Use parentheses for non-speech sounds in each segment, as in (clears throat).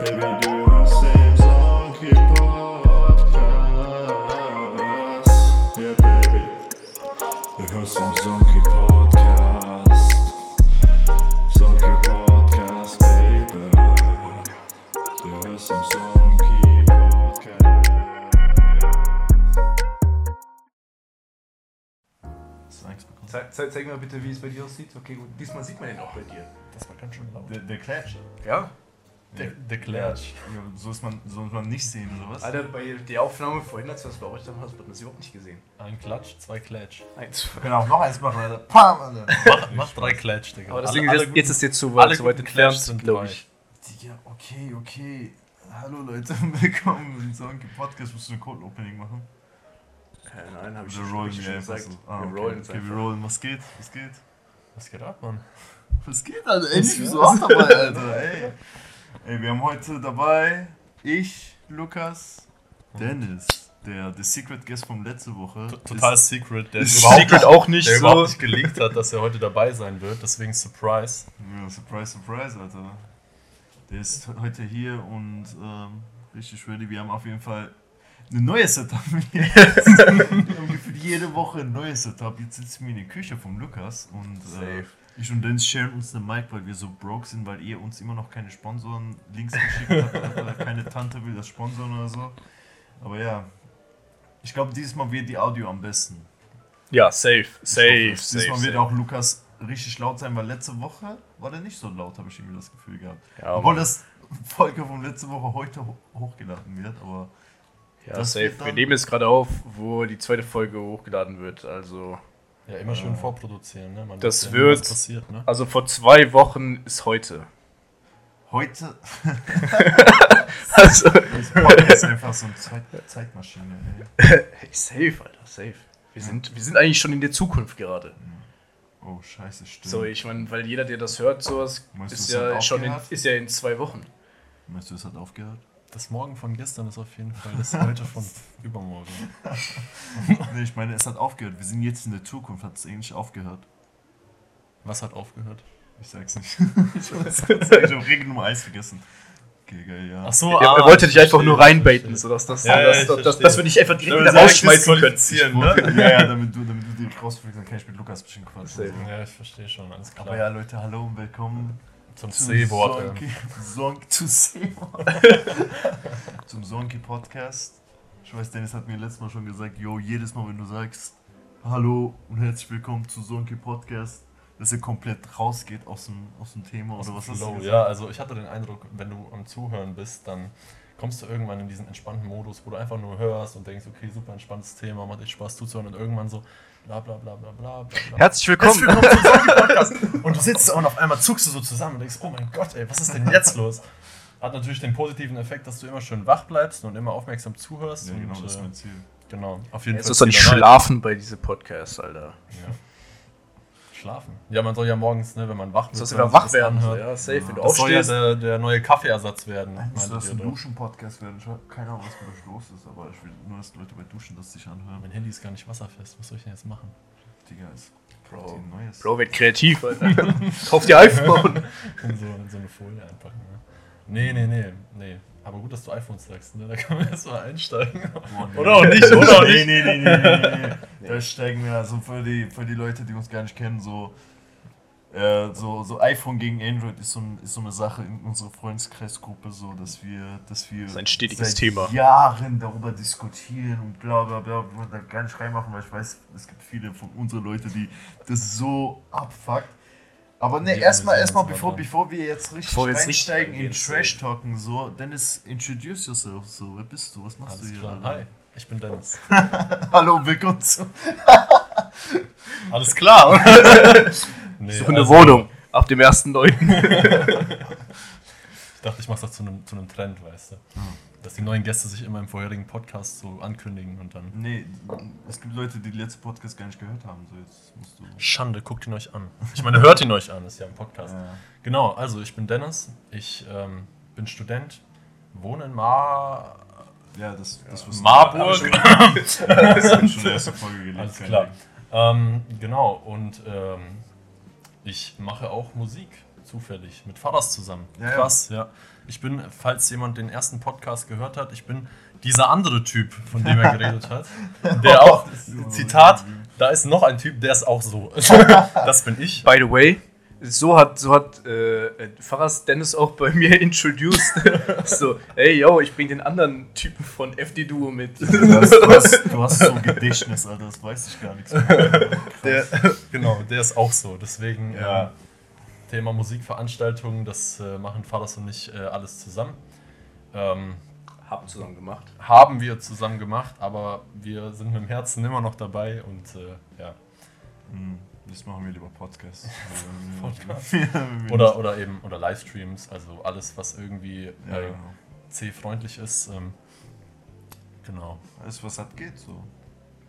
Baby, du hörst den Sonky Podcast. Yeah, baby. Du hörst den Sonky Podcast. Sonky Podcast, baby. Du hörst den Podcast. Hast du Angst bekommen? Zeig, zeig, zeig mal bitte, wie es bei dir aussieht. Okay, gut. Diesmal sieht man ihn auch bei dir. Das war ganz schön laut. Der, der Klatsch. Ja? Der, der Klatsch. Ja, so ist man, soll man nicht sehen, oder was? Alter, bei der Aufnahme vorhin, als wir das bei euch dann hast, wird man das überhaupt nicht gesehen. Ein Klatsch, zwei Klatsch. Eins. Wir können auch noch eins machen, Alter. Pam, Alter. Mach, mach drei Klatsch, Digga. Aber das Alle- ist, alle jetzt, jetzt ist dir zu alle weit, zu weit entfernt, sind glaube ich. Digga, okay, okay. Hallo Leute, (laughs) willkommen im Sonky Podcast. Musst du ein Cold Opening machen? Äh, nein, habe ich Wir schon, rollen hab schon gesagt. so. Ah, wir okay, rollen jetzt okay, wir rollen. Was geht? Was geht? Was geht ab, Mann? Was geht, Alter? Ey, ich bin so auch dabei, Alter. Ey. Ey, wir haben heute dabei ich, Lukas, Dennis, der The Secret Guest von letzte Woche. T- Total Ist- secret. Der ist überhaupt, Secret auch nicht der so. überhaupt nicht geleakt hat, dass er heute dabei sein wird. Deswegen Surprise. Ja, surprise, surprise, Alter. Der ist heute hier und ähm, richtig ready. Wir haben auf jeden Fall ein neues Setup. (laughs) Wir haben gefühlt jede Woche ein neues Setup. Jetzt sitzen wir in der Küche vom Lukas und äh, Safe. Ich und Dennis sharen uns eine Mic, weil wir so broke sind, weil ihr uns immer noch keine Sponsoren links geschickt habt. Alter. Keine Tante will das sponsoren oder so. Aber ja, ich glaube, dieses Mal wird die Audio am besten. Ja, safe, safe, hoffe, safe. Diesmal wird safe. auch Lukas richtig laut sein, weil letzte Woche war der nicht so laut, habe ich irgendwie das Gefühl gehabt. Ja, Obwohl das Folge von letzte Woche heute ho hochgeladen wird, aber ja, das safe. Wir nehmen jetzt gerade auf, wo die zweite Folge hochgeladen wird. Also, Ja, immer schön vorproduzieren, ne? Man Das ja wird- passiert, ne? also vor zwei Wochen ist heute. heute (laughs) Also, ist Podcast einfach so eine Zeit Zeitmaschine. Ey. hey, (laughs) safe, Alter, safe. Wir sind, wir sind eigentlich schon in der Zukunft gerade. Oh, scheiße, stimmt. So, ich meine, weil jeder, der das hört, sowas Meinst ist es ja schon in, ist ja in zwei Wochen. Meinst du, es hat aufgehört? Das Morgen von gestern ist auf jeden Fall das heute von (laughs) übermorgen. (laughs) nee, ich meine, es hat aufgehört. Wir sind jetzt in der Zukunft. Hat es ähnlich aufgehört? Was hat aufgehört? Ich sag's nicht. (laughs) ich habe Regel Nummer 1 vergessen. Okay, geil, ja. Ach so, er, er wollte dich einfach nur reinbaiten, sodass das, Ja, ja, dass, dass, verstehe. dass wir dich einfach direkt wieder rausschmeißen können. ne? ja, ja, damit du, damit du dich rausfliegst, dann kann ich mit Lukas ein bisschen quatschen. So. Ja, ich verstehe schon, alles klar. Aber ja, Leute, hallo und willkommen Zum zum C-Wort. Sonky, (laughs) Sonky, zu C-Wort. zum (laughs) Sonky Podcast. Ich weiß, Dennis hat mir letztes Mal schon gesagt, yo, jedes Mal, wenn du sagst, hallo und herzlich willkommen zu Sonky Podcast, dass er komplett rausgeht aus dem, aus dem Thema Aus oder was Flow. gesagt? Ja, also ich hatte den Eindruck, wenn du am Zuhören bist, dann kommst du irgendwann in diesen entspannten Modus, wo du einfach nur hörst und denkst, okay, super entspanntes Thema, macht echt Spaß zuzuhören und irgendwann so bla bla bla bla bla. Herzlich willkommen. Herzlich willkommen zum (laughs) Podcast. Und du sitzt da und auf einmal zuckst du so zusammen und denkst, oh mein Gott, ey, was ist denn jetzt los? Hat natürlich den positiven Effekt, dass du immer schön wach bleibst und immer aufmerksam zuhörst. Ja, genau, und, das ist äh, mein Ziel. genau, auf jeden Es Fall. ist so ein Spielerei. Schlafen bei diesem Podcast, Alter. Ja. Schlafen. Ja, man soll ja morgens, ne, wenn man wach wird, wenn wieder wach das werden. So, anhört. ja, safe. Wenn du Das soll ja aufstehst. der, der neue Kaffeeersatz werden. Müsste das ein. Duschen-Podcast werden? Ich habe keine Ahnung, was mit euch los ist, aber ich will nur, dass Leute bei Duschen das sich anhören. Mein Handy ist gar nicht wasserfest. Was soll ich denn jetzt machen? Digga, ist Bro. ein neues. Bro, wird kreativ, Alter. (laughs) Kauf dir iPhone. (laughs) In so, in so eine Folie einpacken. Ne? Nee, nee, nee, nee. Aber gut, dass du iPhones sagst, ne? Da kann man erst mal einsteigen. Oh, nee. Oder auch nicht, oder auch nee, (laughs) nicht. nee, nee, nee, nee, nee. Da steigen wir, also für die, für die Leute, die uns gar nicht kennen, so, äh, so, so iPhone gegen Android ist so, ein, ist so eine Sache in unserer Freundeskreisgruppe, so, dass wir, dass wir Das ist ein stetiges seit Thema. Jahren darüber diskutieren und bla bla bla. Wir wollen da gar nicht reinmachen, weil ich weiß, es gibt viele von unseren Leuten, die das so abfuckt. Aber ne, erstmal, erstmal, bevor, bevor wir jetzt richtig Bevor wir jetzt einsteigen in reingehen, Trash-Talken, so, Dennis, introduce yourself, so, wer bist du, was machst Alles du hier? klar. Hi, ich bin Dennis. (laughs) Hallo, willkommen zu. (laughs) Alles klar. (laughs) nee, Suche eine also, Wohnung. Ab dem 1.9. Ich dachte, ich mache das zu einem, zu einem Trend, weißt du. Dass die neuen Gäste sich immer im vorherigen Podcast so ankündigen und dann. Nee, es gibt Leute, die den letzten Podcast gar nicht gehört haben, so, jetzt musst du. Schande, guckt ihn euch an. Ich meine, hört ihn euch an, ist ja ein Podcast. Ja. Genau, also ich bin Dennis, ich ähm, bin Student, wohne in Mar. Ja, das, das was Marburg. Ich schon in der ersten (laughs) Folge gelesen. Alles klar. Ähm, genau, und ähm, ich mache auch Musik zufällig mit Faras zusammen. Ja, ja. Krass, ja. Ich bin, falls jemand den ersten Podcast gehört hat, ich bin dieser andere Typ, von dem er geredet hat. (laughs) Der auch, Zitat, da ist noch ein Typ, der ist auch so. (laughs) das bin ich. By the way, so hat, so hat äh, Faras Dennis auch bei (laughs) mir introduced. (laughs) so, ey, yo, ich bring den anderen Typen von FD Duo mit. Du hast, du, hast, du hast so ein (laughs) Gedächtnis, Alter, das weiß ich gar nichts mehr. Der, genau, der ist auch so. Deswegen Ja. ähm, Thema Musikveranstaltungen, das äh, machen Faras und ich äh, alles zusammen. Ähm, Haben zusammen gemacht. haben wir zusammen gemacht, aber wir sind mit dem Herzen immer noch dabei und äh, ja. Hm, Das machen wir lieber Podcast. (laughs) (laughs) Podcast. Oder, oder eben oder Livestreams, also alles, was irgendwie ja, äh, genau. C-freundlich ist. Ähm, genau. Alles, was hat, geht so.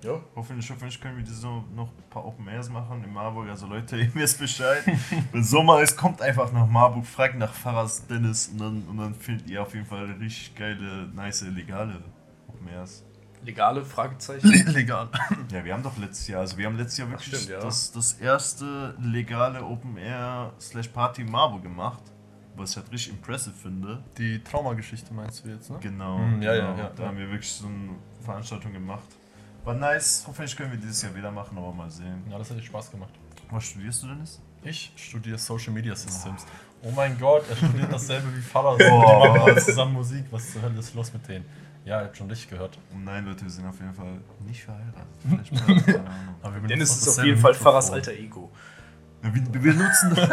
Ja. Hoffentlich, hoffentlich können wir diese noch ein paar Open Airs machen in Marburg. Also Leute, (laughs) ihr wisst Bescheid. Wenn Sommer ist, kommt einfach nach Marburg, fragt nach Faras Dennis und dann, und dann findet ihr auf jeden Fall richtig geile, nice, legale Open Airs. Legale Fragezeichen. Legal. Ja, wir haben doch letztes Jahr, also wir haben letztes Jahr wirklich stimmt, ja. das, das erste legale Open Air slash Party Marburg gemacht, was ich halt richtig impressive finde. Die Traumageschichte meinst du jetzt, ne? Genau, Hm, ja, ja, genau. ja, da ja. haben wir wirklich so eine Veranstaltung gemacht. War nice, hoffentlich können wir dieses Jahr wieder machen, aber mal sehen. Ja, das hat dir Spaß gemacht. Was studierst du denn jetzt? Ich studiere Social Media Systems. Oh mein Gott, er studiert dasselbe wie Faras. Oh. Die machen alle zusammen Musik. Was zur Hölle ist los mit denen? Ja, ihr habt schon dich gehört. Nein, Leute, wir sind auf jeden Fall nicht verheiratet. (laughs) Vielleicht mal, keine Ahnung. Aber wir Dennis ist auf jeden Fall Mikrofon. Faras alter Ego. Ja, wir, wir nutzen (laughs)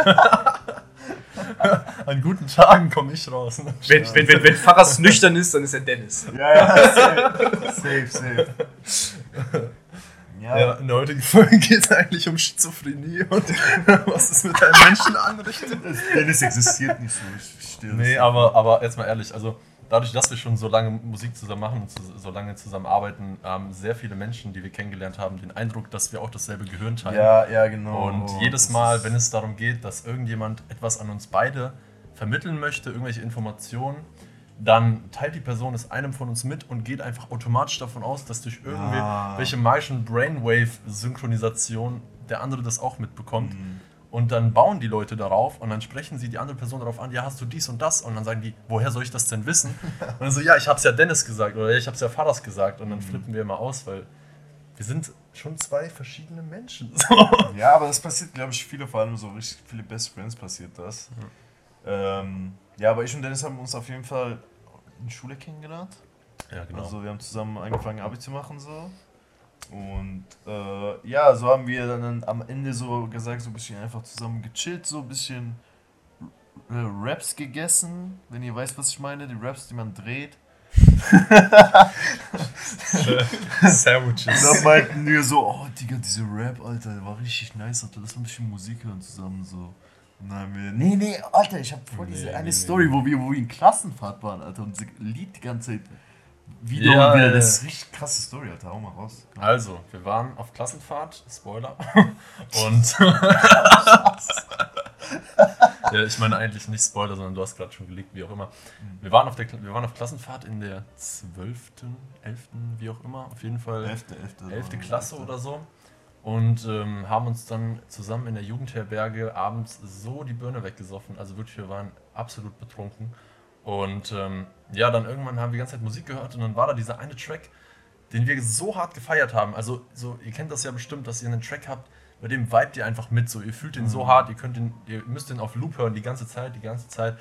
(laughs) An guten Tagen komme ich raus. Ne? Wenn, wenn, wenn, wenn Faras nüchtern ist, dann ist er Dennis. Ja, ja, safe, safe, safe. Ja, Ja, in der heutigen Folge geht es eigentlich um Schizophrenie und was es mit einem Menschen anrichtet. Dennis existiert nicht so. Ich, ich Nee, aber, aber jetzt mal ehrlich, also dadurch, dass wir schon so lange Musik zusammen machen und so lange zusammen arbeiten, haben sehr viele Menschen, die wir kennengelernt haben, den Eindruck, dass wir auch dasselbe Gehirn teilen. Ja, ja, genau. Und jedes Mal, wenn es darum geht, dass irgendjemand etwas an uns beide vermitteln möchte, irgendwelche Informationen, dann teilt die Person es einem von uns mit und geht einfach automatisch davon aus, dass durch Ah. irgendwelche magischen Brainwave-Synchronisation der andere das auch mitbekommt. Mhm. Und dann bauen die Leute darauf und dann sprechen sie die andere Person darauf an, ja, hast du dies und das? Und dann sagen die, woher soll ich das denn wissen? (laughs) Und dann so, ja, ich hab's ja Dennis gesagt oder ich hab's ja Fadas gesagt. Und dann flippen wir immer aus, weil wir sind schon zwei verschiedene Menschen. (laughs) Ja, aber das passiert, glaube ich, viele, vor allem so richtig viele Best Friends passiert das. Ähm, ja, aber ich und Dennis haben uns auf jeden Fall in Schule kennengelernt. ja, genau. Also wir haben zusammen angefangen Abi zu machen so. Und äh, ja, so haben wir dann am Ende so gesagt, so ein bisschen einfach zusammen gechillt, so ein bisschen Raps gegessen, wenn ihr weißt, was ich meine, die Raps, die man dreht. (laughs) Und Sandwiches. dann meinten wir so, oh Digga, diese Rap, Alter, der war richtig nice, Alter, lass mal ein bisschen Musik hören zusammen so. Und haben wir, nee, nee, Alter, ich hab voll Nee, diese eine nee, Story, nee. wo wir, wo wir in Klassenfahrt waren, Alter, und das Lied die ganze Zeit wieder Ja, und wieder, das ist richtig krasse Story, Alter, hau mal raus. Also, wir waren auf Klassenfahrt, Spoiler. (laughs) Und. (laughs) ja, ich meine eigentlich nicht Spoiler, sondern du hast gerade schon gelegt, wie auch immer. Wir waren, auf der, wir waren auf Klassenfahrt in der 12., 11., wie auch immer, auf jeden Fall. Elfte, elfte. 11. Klasse oder so. Und ähm, haben uns dann zusammen in der Jugendherberge abends so die Birne weggesoffen. Also wirklich, wir waren absolut betrunken. Und ähm, ja, dann irgendwann haben wir die ganze Zeit Musik gehört und dann war da dieser eine Track, den wir so hart gefeiert haben. Also, so, ihr kennt das ja bestimmt, dass ihr einen Track habt, bei dem vibet ihr einfach mit. So, ihr fühlt den so hart, ihr könnt den, ihr müsst den auf Loop hören die ganze Zeit, die ganze Zeit.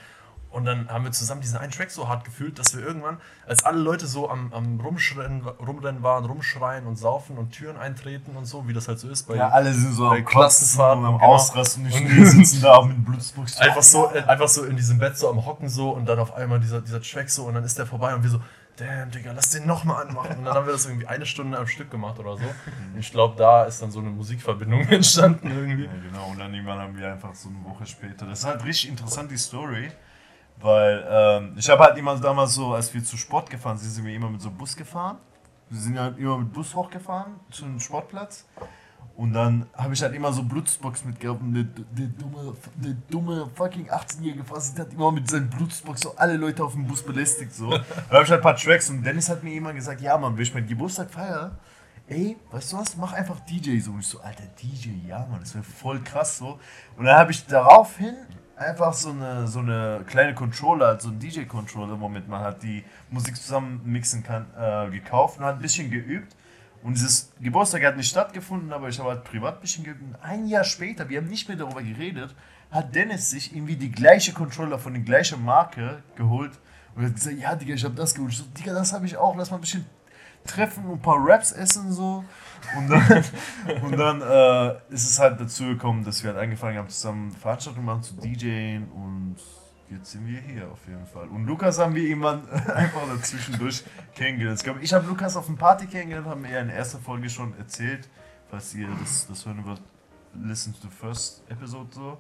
Und dann haben wir zusammen diesen einen Track so hart gefühlt, dass wir irgendwann, als alle Leute so am, am Rumschreien, Rumrennen waren, rumschreien und saufen und Türen eintreten und so, wie das halt so ist bei Ja, alle sind so am Klassenfahrten, und am genau. Ausrasten und wir (laughs) sitzen da mit Blutsbuchs. einfach so, einfach so in diesem Bett so am Hocken so und dann auf einmal dieser, dieser Track so und dann ist der vorbei und wir so, damn, Digga, lass den nochmal anmachen. Und dann haben wir das irgendwie eine Stunde am Stück gemacht oder so. Und ich glaube, da ist dann so eine Musikverbindung (laughs) entstanden irgendwie. Ja, genau, und dann irgendwann haben wir einfach so eine Woche später. Das ist halt richtig interessant, die Story. Weil ähm, ich habe halt immer damals so, als wir zu Sport gefahren sind, sind wir immer mit so Bus gefahren. Wir sind halt immer mit Bus hochgefahren zu einem Sportplatz. Und dann habe ich halt immer so Blutsbox mitgehabt und der, der, dumme, der dumme fucking 18-jährige Fazit hat immer mit seinem Blutsbox so alle Leute auf dem Bus belästigt so. (laughs) Da habe ich halt ein paar Tracks und Dennis hat mir immer gesagt, ja Mann, will ich meinen Geburtstag feiern? Ey, weißt du was, mach einfach DJ so. Und ich so, alter DJ, ja Mann, das wäre voll krass so. Und dann habe ich daraufhin einfach so eine, so eine kleine Controller, also ein DJ-Controller, womit man halt die Musik zusammen mixen kann, äh, gekauft und hat ein bisschen geübt. Und dieses Geburtstag hat nicht stattgefunden, aber ich habe halt privat ein bisschen geübt. Und ein Jahr später, wir haben nicht mehr darüber geredet, hat Dennis sich irgendwie die gleiche Controller von der gleichen Marke geholt und hat gesagt, ja Digga, ich habe das geholt. Ich so, Digga, das habe ich auch, lass mal ein bisschen treffen und ein paar Raps essen so. Und dann, (laughs) und dann äh, ist es halt dazu gekommen, dass wir halt angefangen haben, zusammen Veranstaltungen machen zu DJen und jetzt sind wir hier auf jeden Fall. Und Lukas haben wir irgendwann (laughs) einfach dazwischendurch kennengelernt. Ich glaube, ich habe Lukas auf einer Party kennengelernt, haben wir ja in der ersten Folge schon erzählt, falls ihr das, das hören wollt, listen to the first episode so.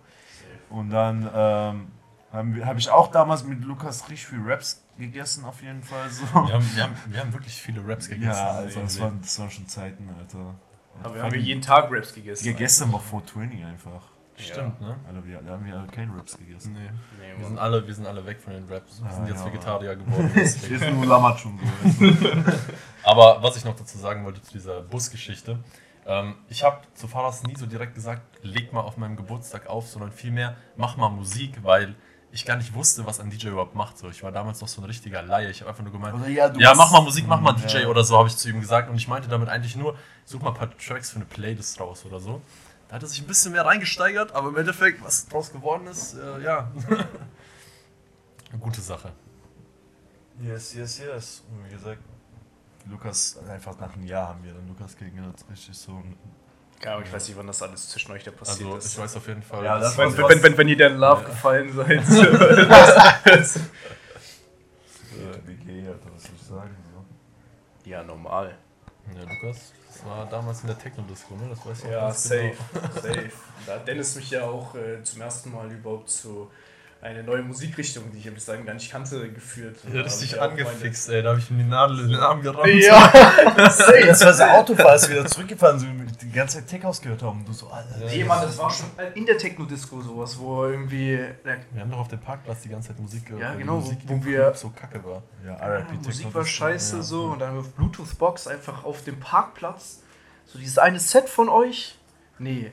Und dann ähm, habe hab ich auch damals mit Lukas richtig viel Raps gegessen, auf jeden Fall so. Wir haben, wir, haben, wir haben wirklich viele Raps gegessen. Ja, also das irgendwie. waren, das waren schon Zeiten, Alter. Aber wir haben ja jeden Tag Raps gegessen. Ja, gestern war 420 einfach. Stimmt, ne? Alter, wir, da haben wir alle keine Raps gegessen. Nee. Nee, Wir sind, alle, wir sind alle weg von den Raps. Wir Ah, sind jetzt ja, Vegetarier geworden. (laughs) deswegen. Ist nur weißt du? (laughs) Aber was ich noch dazu sagen wollte zu dieser Busgeschichte. Ähm, ich habe zu Faras nie so direkt gesagt, leg mal auf meinem Geburtstag auf, sondern vielmehr mach mal Musik, weil ich gar nicht wusste, was ein DJ überhaupt macht. So, ich war damals noch so ein richtiger Laie. Ich habe einfach nur gemeint, Oder ja, ja, mach mal Musik, mach mal Ja. DJ oder so, habe ich zu ihm gesagt. Und ich meinte damit eigentlich nur, such mal ein paar Tracks für eine Playlist raus oder so. Da hat er sich ein bisschen mehr reingesteigert, aber im Endeffekt, was draus geworden ist, äh, ja. (laughs) Gute Sache. Yes, yes, yes. Und wie gesagt, Lukas, einfach nach einem Jahr haben wir dann Lukas kennengelernt, richtig so. ein- Keine Ahnung, ich weiß nicht, wann das alles zwischen euch da passiert Also, ist. ich weiß auf jeden Fall. Ja, das wenn, wenn, wenn, wenn ihr in Love gefallen seid. (laughs) Äh, WG, Alter, was soll ich sagen? So. ja, normal. Ja, Lukas, das war damals in der Techno-Disco, ne? Das weiß ich auch Ja, ganz safe. genau. (laughs) safe. Da hat Dennis mich ja auch äh, zum ersten Mal überhaupt zu eine neue Musikrichtung, die ich bis dahin gar nicht kannte, geführt. Ja, da hab ich richtig ja auch meine- angefixt, ey. Da habe ich ihm die Nadel in den Arm gerammt. Ja, (laughs) das war so (laughs) Autofahrer, als wir wieder zurückgefahren sind und die ganze Zeit Tech House gehört haben. Und du so, Alter. Nee, Mann, das war schon in der Techno-Disco sowas, wo irgendwie Wir haben doch auf dem Parkplatz die ganze Zeit Musik gehört. Ja, genau, Musik wo im wir- Club so kacke war. Ja, Ja, RIP Musik war scheiße Ja. so und dann auf Bluetooth-Box einfach auf dem Parkplatz. So dieses eine Set von euch. Nee,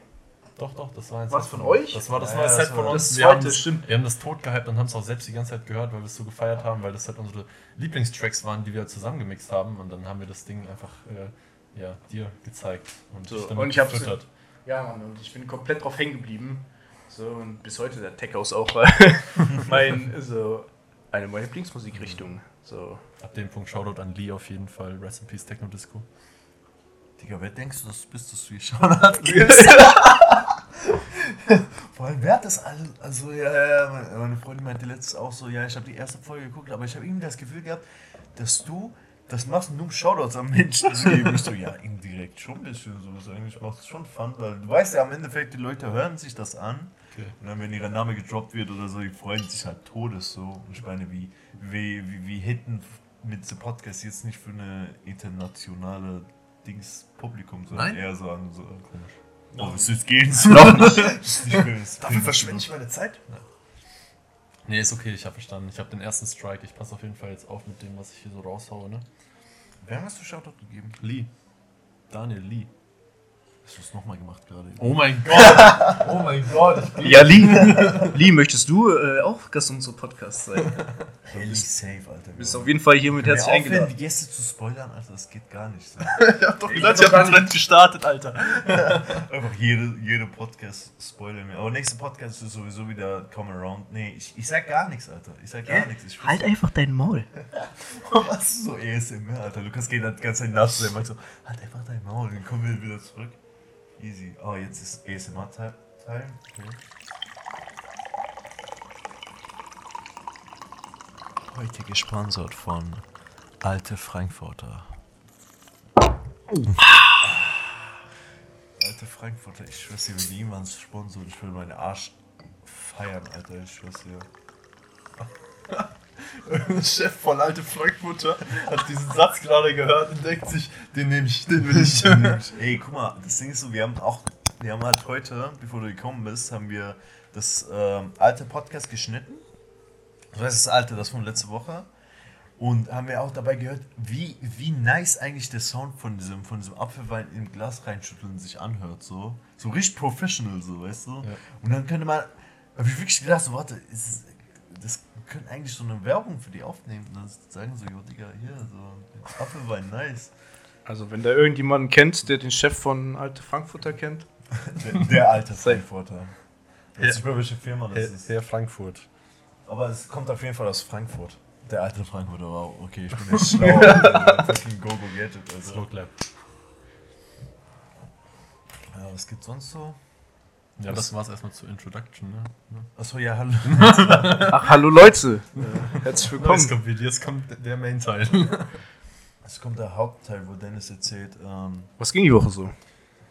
Doch, doch, das war ein Was Set von euch? Das war das Ja, neue ja, Set das von war uns. wir, haben stimmt. wir haben das tot gehypt und haben es auch selbst die ganze Zeit gehört, weil wir es so gefeiert haben, weil das halt unsere Lieblingstracks waren, die wir zusammengemixt haben. Und dann haben wir das Ding einfach äh, ja, dir gezeigt und So, und ich hab's- gefüttert. Ja, Mann, und ich bin komplett drauf hängen geblieben. So, und bis heute der Tech House auch (laughs) mein, so, eine meiner Lieblingsmusikrichtung. So. Ab dem Punkt Shoutout an Lee auf jeden Fall. Rest in Peace Techno Disco. Digga, wer denkst du, dass du bist, dass du hier Shoutout gibst? (laughs) Vor allem, wer hat das alles? Also, ja, ja, meine- Freundin meinte letztens auch so, ja, ich habe die erste Folge geguckt, aber ich habe irgendwie das Gefühl gehabt, dass du das machst, nur um Shoutouts am Menschen zu geben. Ich so, ja, indirekt schon ein bisschen so. Also eigentlich macht es schon Fun, weil du weißt ja, am Endeffekt, die Leute hören sich das an. Okay. Und dann, wenn ihr Name gedroppt wird oder so, die freuen sich halt todes so. Und ich meine, wie, wie, wie, wie hitten mit dem Podcast jetzt nicht für eine internationale Dings Publikum, sondern Nein? eher so an so komisch. Oh, es ist gehen so. Noch nicht. Dafür verschwende ich meine Zeit? Nee, ist okay, ich habe verstanden. Ich habe den ersten Strike. Ich passe auf jeden Fall jetzt auf mit dem, was ich hier so raushaue, ne? Wer hast du Shoutout gegeben? Lee. Daniel Lee. Hast du es nochmal gemacht gerade? Oh mein Gott! oh mein Gott! Ich Ja, Lee, Lee möchtest du äh, auch Gast unseres Podcasts sein? Hell safe, Alter. Du bist auf jeden Fall hiermit herzlich aufhören, eingeladen. die Gäste zu spoilern, Alter, das geht gar nicht. So. (laughs) hab doch gesagt, ich habe den Trend gestartet, Alter. (laughs) Einfach jede, jede Podcast spoilern mir. Aber nächster Podcast ist sowieso wieder Come Around. Nee, ich, ich sag gar nichts, Alter. Ich sag gar nichts. Ich Halt einfach dein Maul. (laughs) Was ist so ASMR, Alter? Lukas geht halt die ganze Zeit sein. so, halt einfach dein Maul, dann kommen wir wieder zurück. Easy. Oh, jetzt ist ASMR-Teil. Okay. Heute gesponsert von Alte Frankfurter. Alte Frankfurter, ich schwör's dir, wenn jemand sponsort, ich will meinen Arsch feiern, Alter, ich schwör's dir. Der Chef von Alte Frankfurter hat diesen Satz gerade gehört und denkt sich, den nehme ich, den will ich. Ey, guck mal, das Ding ist so, wir haben auch, wir haben halt heute, bevor du gekommen bist, haben wir das ähm, alte Podcast geschnitten. Das heißt, das alte, das von letzte Woche. Und haben wir auch dabei gehört, wie, wie nice eigentlich der Sound von diesem, von diesem Apfelwein im Glas reinschütteln sich anhört. So, so richtig professional, so, weißt du? Und dann könnte man, Hab ich wirklich gedacht, so, warte, ist, das können eigentlich so eine Werbung für die aufnehmen und dann sagen so, jo, Digga, hier, so, Apfelwein, nice. Also, wenn da irgendjemanden kennt, der den Chef von Alte Frankfurter kennt. (laughs) Der, der alte Frankfurter. Weiß nicht mehr, welche Firma das ist. Herr Frankfurt. Aber es kommt auf jeden Fall aus Frankfurt. Der alte Frankfurter, wow, okay, ich bin jetzt (laughs) schlau. fucking Go-Go Gadget, also. Slow Clap. Ja, was gibt's sonst so? Ja, das war's erstmal zur Introduction, ne? Achso, ja, hallo. (laughs) Ach, hallo Leute. Äh, herzlich willkommen. Jetzt kommt, jetzt kommt der Main-Teil. Es kommt der Hauptteil, wo Dennis erzählt, ähm, Was ging die Woche so?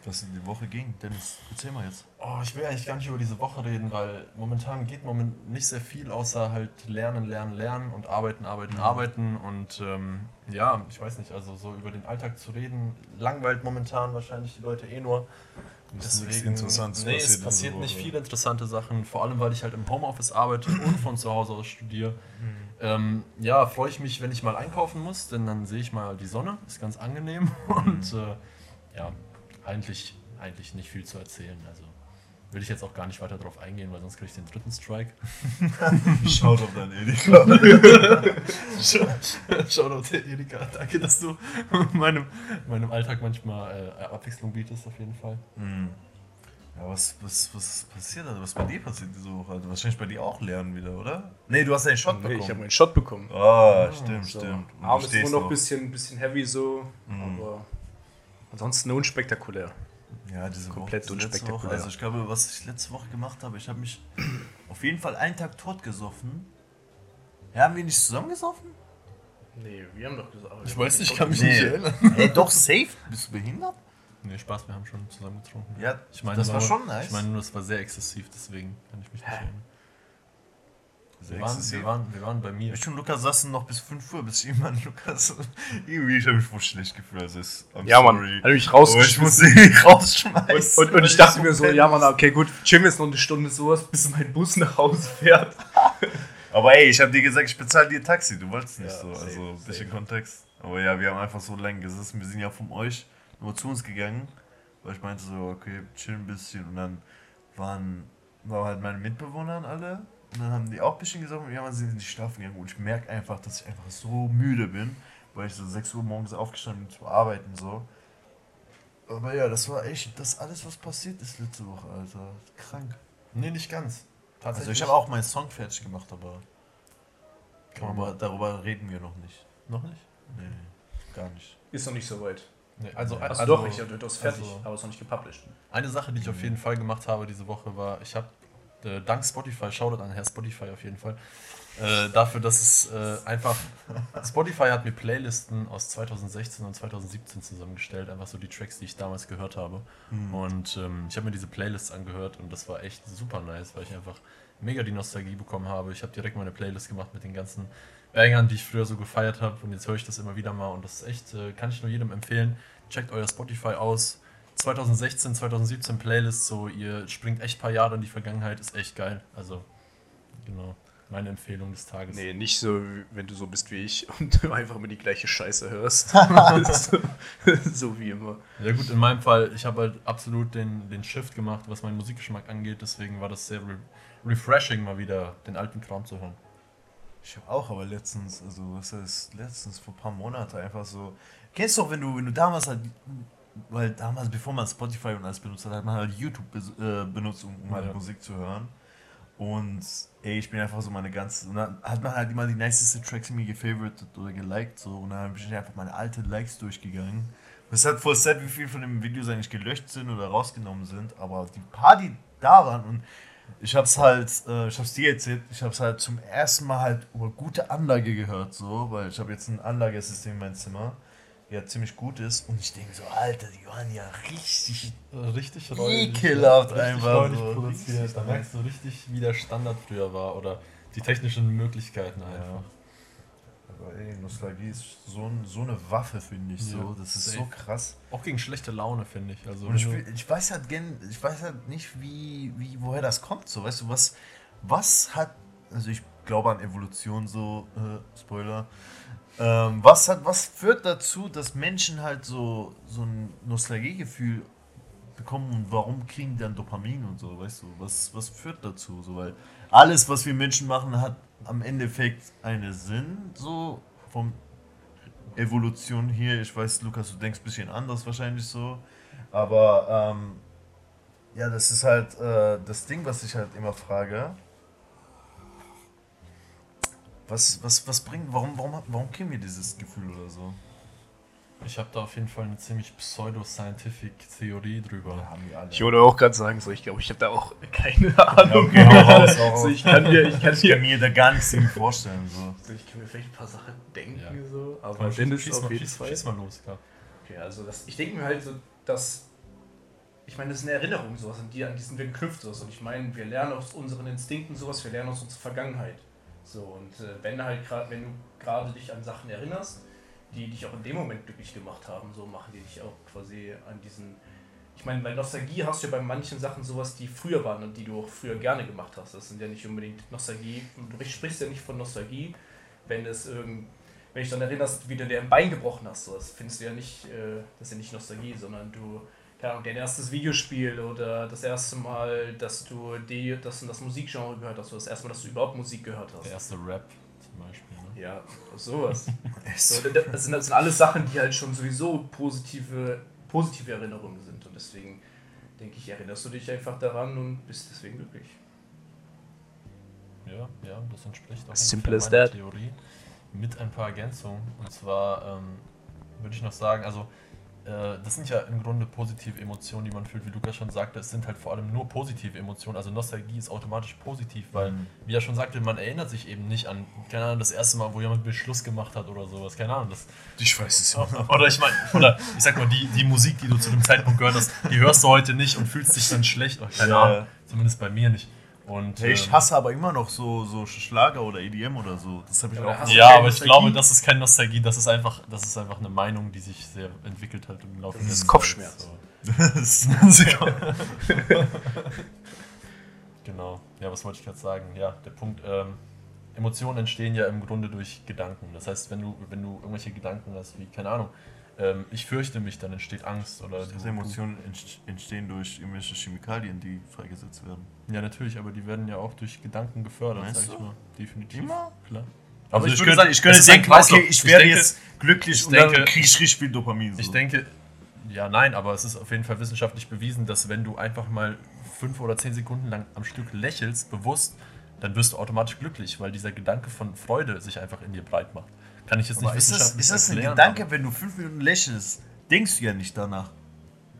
Was in die Woche ging. Dennis, erzähl mal jetzt. Oh, ich will eigentlich gar nicht über diese Woche reden, weil momentan geht moment nicht sehr viel, außer halt lernen, lernen, lernen und arbeiten, arbeiten, arbeiten. Und ähm, ja, ich weiß nicht, also so über den Alltag zu reden, langweilt momentan wahrscheinlich die Leute eh nur. Ist nichts Interessantes nee, passiert es passiert nicht viele interessante Sachen, vor allem weil ich halt im Homeoffice arbeite und von zu Hause aus studiere. Ähm, ja, freue ich mich, wenn ich mal einkaufen muss, denn dann sehe ich mal die Sonne, ist ganz angenehm (laughs) und äh, ja, eigentlich, eigentlich nicht viel zu erzählen. Also will ich jetzt auch gar nicht weiter drauf eingehen, weil sonst kriege ich den dritten Strike. Schaut auf deinen Edeka. (laughs) Shoutout Erika, danke, dass du (laughs) meinem, meinem Alltag manchmal äh, Abwechslung bietest, auf jeden Fall. Hm. Ja, was, was, was passiert da? Was bei dir passiert diese Woche? Also wahrscheinlich bei dir auch lernen wieder, oder? Nee, du hast einen Shot Nee, bekommen. ich habe meinen Shot bekommen. Ah, stimmt, So. stimmt. Und Arm ist noch noch. ein bisschen, bisschen heavy so, Mhm. aber ansonsten unspektakulär. Ja, diese Komplett Woche, unspektakulär. Woche. Also ich glaube, was ich letzte Woche gemacht habe, ich habe mich (clears throat) auf jeden Fall einen Tag tot gesoffen. Ja, haben wir nicht zusammen gesoffen? Nee, wir haben doch gesagt. Ich weiß nicht, ich kann mich Nee. nicht erinnern. (laughs) Ey, doch safe. Bist du behindert? Nee, Spaß, wir haben schon zusammen getrunken. Ja, Ich meine, das war nur- schon nice. Ich meine nur, das war sehr exzessiv, deswegen kann ich mich nicht erinnern. Wir waren, wir, waren, wir waren bei mir. Ich und Lukas saßen noch bis 5 Uhr, bis ich irgendwann Lukas. (laughs) Irgendwie, ich habe mich voll schlecht gefühlt. Also ist, I'm Ja, Mann, hat mich Aber ich rausgeschmissen. muss sie (laughs) rausschmeißen. Und, und, und ich dachte mir so, ja Mann, okay, gut, chillen wir jetzt noch eine Stunde sowas, bis mein Bus nach Hause fährt. (laughs) Aber ey, ich habe dir gesagt, ich bezahle dir Taxi. Du wolltest nicht Ja, so. Also ein bisschen safe. Kontext. Aber ja, wir haben einfach so lange gesessen. Wir sind ja von euch nur zu uns gegangen. Weil ich meinte so, okay, chill ein bisschen. Und dann waren, waren halt meine Mitbewohner alle. Und dann haben die auch ein bisschen gesoffen. Und irgendwann sind sie nicht schlafen gegangen. Und ich merke einfach, dass ich einfach so müde bin. Weil ich so 6 Uhr morgens aufgestanden bin zu arbeiten. so. Aber ja, das war echt das alles, was passiert ist letzte Woche, Alter. Krank. Nee, nicht ganz. Also ich habe auch meinen Song fertig gemacht, aber man aber darüber reden wir noch nicht. Noch nicht? Nee, nee, gar nicht. Ist noch nicht so weit. Nee, also, Also, also doch, ich habe das fertig, also- aber ist noch nicht gepublished. Eine Sache, die ich auf jeden Fall gemacht habe diese Woche, war, ich habe äh, dank Spotify, Shoutout an Herr Spotify auf jeden Fall, äh, dafür, dass es äh, einfach, Spotify hat mir Playlisten aus 2016 und 2017 zusammengestellt, einfach so die Tracks, die ich damals gehört habe. Und ähm, ich habe mir diese Playlists angehört und das war echt super nice, weil ich einfach mega die Nostalgie bekommen habe. Ich habe direkt meine Playlist gemacht mit den ganzen Bangern, die ich früher so gefeiert habe und jetzt höre ich das immer wieder mal und das ist echt, äh, kann ich nur jedem empfehlen. Checkt euer Spotify aus. 2016, 2017 Playlist, so ihr springt echt ein paar Jahre in die Vergangenheit, ist echt geil. Also, genau, meine Empfehlung des Tages. Nee, nicht so, wenn du so bist wie ich und du (laughs) einfach immer die gleiche Scheiße hörst. so, (laughs) so wie immer. Ja gut, in meinem Fall, ich habe halt absolut den, den Shift gemacht, was meinen Musikgeschmack angeht, deswegen war das sehr re refreshing, mal wieder den alten Kram zu hören. Ich habe auch, aber letztens, also was heißt letztens, vor ein paar Monaten einfach so. Kennst du auch, wenn du, wenn du damals halt, weil damals, bevor man Spotify und alles benutzt hat, hat man halt YouTube äh, benutzt, um, um halt Ja. Musik zu hören. Und ey, ich bin einfach so meine ganze. Und dann hat man halt immer die niceste Tracks mir gefavoritet oder geliked so. Und dann bin ich einfach meine alten Likes durchgegangen. Es ist halt voll sad, wie viel von den Videos eigentlich gelöscht sind oder rausgenommen sind. Aber die paar, die da waren und ich hab's halt, äh, ich hab's dir erzählt, ich hab's halt zum ersten Mal halt über gute Anlage gehört, so, weil ich habe jetzt ein Anlagesystem in meinem Zimmer, der ziemlich gut ist. Und ich denke so, Alter, die waren ja richtig Richtig Ekelhaft richtig einfach räudig so. produziert. Richtig Da merkst du richtig, wie der Standard früher war oder die technischen Möglichkeiten einfach. Aber ey, Nostalgie ist so, ein, so eine Waffe, finde ich Ja, so. Das ist so safe. krass. Auch gegen schlechte Laune, finde ich. Also, ich, ich weiß halt gen, ich weiß halt nicht, wie, wie, woher das kommt. So, weißt du, was, was hat, also ich glaube an Evolution so, äh, Spoiler. Ähm, was hat, was führt dazu, dass Menschen halt so, so ein Nostalgiegefühl bekommen und warum kriegen die dann Dopamin und so, weißt du? Was, was führt dazu? So, weil alles, was wir Menschen machen, hat am Endeffekt einen Sinn, so vom Evolution hier. Ich weiß, Lukas, du denkst ein bisschen anders wahrscheinlich so, aber ähm, ja, das ist halt äh, das Ding, was ich halt immer frage. Was, was, was bringt, warum, warum, warum kriegen wir dieses Gefühl oder so? Ich habe da auf jeden Fall eine ziemlich pseudo-scientific Theorie drüber. haben wir alle. Ich wollte auch gerade sagen, so, ich glaube, ich habe da auch keine Ahnung. Okay, hau raus, so, ich kann mir, ich kann Ich kann mir, da gar nichts irgendwie vorstellen. So. so, ich kann mir vielleicht ein paar Sachen denken, Ja. so, aber Komm, Dennis schieß, auf mal, jeden schieß, Fall. schieß mal los, klar. Okay, also das, ich denke mir halt so, dass. Ich meine, das ist eine Erinnerung, sowas, an die, an die sind wir geknüpft. Sowas. Und ich meine, wir lernen aus unseren Instinkten sowas, wir lernen aus unserer Vergangenheit. So, und äh, wenn halt gerade, wenn du gerade dich an Sachen erinnerst, die dich auch in dem Moment glücklich gemacht haben, so machen die dich auch quasi an diesen. Ich meine, bei Nostalgie hast du ja bei manchen Sachen sowas, die früher waren und die du auch früher gerne gemacht hast. Das sind ja nicht unbedingt Nostalgie. Du sprichst ja nicht von Nostalgie, wenn es irgend, wenn dich dann erinnerst, wie du dir ein Bein gebrochen hast, so, das findest du ja nicht, äh, das ist ja nicht Nostalgie, sondern du, keine Ahnung, dein erstes Videospiel oder das erste Mal, dass du die, das und das Musikgenre gehört hast, oder das erste Mal, dass du überhaupt Musik gehört hast. Der erste Rap zum Beispiel. Ne? Ja, sowas. (laughs) so, das, sind, das sind alles Sachen, die halt schon sowieso positive, positive Erinnerungen sind und deswegen denke ich, erinnerst du dich einfach daran und bist deswegen glücklich. Ja, ja, das entspricht auch Simple meiner that. Theorie. Mit ein paar Ergänzungen. Und zwar ähm, würde ich noch sagen, also das sind ja im Grunde positive Emotionen, die man fühlt, wie Lukas schon sagte. Es sind halt vor allem nur positive Emotionen. Also Nostalgie ist automatisch positiv, weil, Mhm. wie er schon sagte, man erinnert sich eben nicht an, keine Ahnung, das erste Mal, wo jemand Beschluss gemacht hat oder sowas. Keine Ahnung. Das, Ich weiß es auch. oder ich meine, oder ich sag mal, die, die Musik, die du zu dem Zeitpunkt gehört hast, die hörst du heute nicht und fühlst dich dann schlecht. Keine Ja. Ahnung. Zumindest bei mir nicht. Und, Hey, ich ähm, hasse aber immer noch so, so Schlager oder EDM oder so. Das habe ich Ja, auch. Ja, keine aber ich Nostalgie? glaube, das ist keine Nostalgie, das ist einfach, das ist einfach eine Meinung, die sich sehr entwickelt hat im Laufe Das ist. Kopfschmerz. So. (laughs) (laughs) genau. Ja, was wollte ich gerade sagen? Ja, der Punkt, ähm, Emotionen entstehen ja im Grunde durch Gedanken. Das heißt, wenn du, wenn du irgendwelche Gedanken hast, wie, keine Ahnung, ähm, ich fürchte mich, dann entsteht Angst oder Diese Emotionen entst- entstehen durch irgendwelche Chemikalien, die freigesetzt werden. Ja, natürlich, aber die werden ja auch durch Gedanken gefördert, Meinst sag ich du? mal. Definitiv. Immer? Klar. Also, ich, würde könnte, sagen, ich könnte denken, okay, ich werde denke- jetzt glücklich ich und dann denke- kriege ich richtig viel Dopamin. So. Ich denke, ja, nein, aber es ist auf jeden Fall wissenschaftlich bewiesen, dass wenn du einfach mal fünf oder zehn Sekunden lang am Stück lächelst, bewusst, dann wirst du automatisch glücklich, weil dieser Gedanke von Freude sich einfach in dir breit macht. Kann ich jetzt nicht aber ist das, ist das ein erklären, Gedanke, aber- wenn du fünf Minuten lächelst, denkst du ja nicht danach.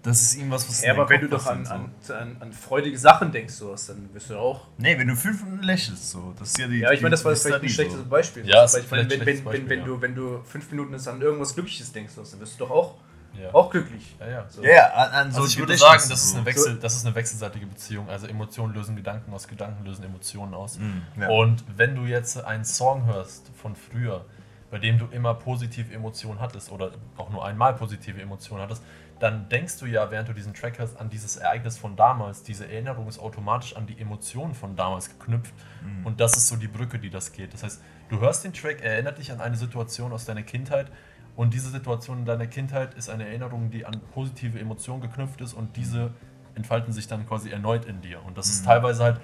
Das ist irgendwas, was in Ja, aber wenn du doch an, an, an, an freudige Sachen denkst, sowas, dann wirst du auch. Nee, wenn du fünf Minuten lächelst, so. Das ist ja die. Ja, ich meine, das war jetzt vielleicht ein schlechtes so. Beispiel. Ja, ist ich meine, vielleicht wenn, wenn, schlechtes wenn, wenn, Beispiel, du, wenn du fünf Minuten an irgendwas Glückliches denkst, dann wirst du doch auch, Ja. auch glücklich. Ja, ja. So. Ja, ja, an, an so Also ich würde sagen, das ist, eine Wechsel, das ist eine wechselseitige Beziehung. Also Emotionen lösen Gedanken aus, Gedanken lösen Emotionen aus. Mhm, ja. Und wenn du jetzt einen Song hörst von früher, bei dem du immer positive Emotionen hattest oder auch nur einmal positive Emotionen hattest, dann denkst du ja, während du diesen Track hörst, an dieses Ereignis von damals. Diese Erinnerung ist automatisch an die Emotionen von damals geknüpft. Mhm. Und das ist so die Brücke, die das geht. Das heißt, du hörst den Track, erinnert dich an eine Situation aus deiner Kindheit und diese Situation in deiner Kindheit ist eine Erinnerung, die an positive Emotionen geknüpft ist und diese entfalten sich dann quasi erneut in dir. Und das ist teilweise halt,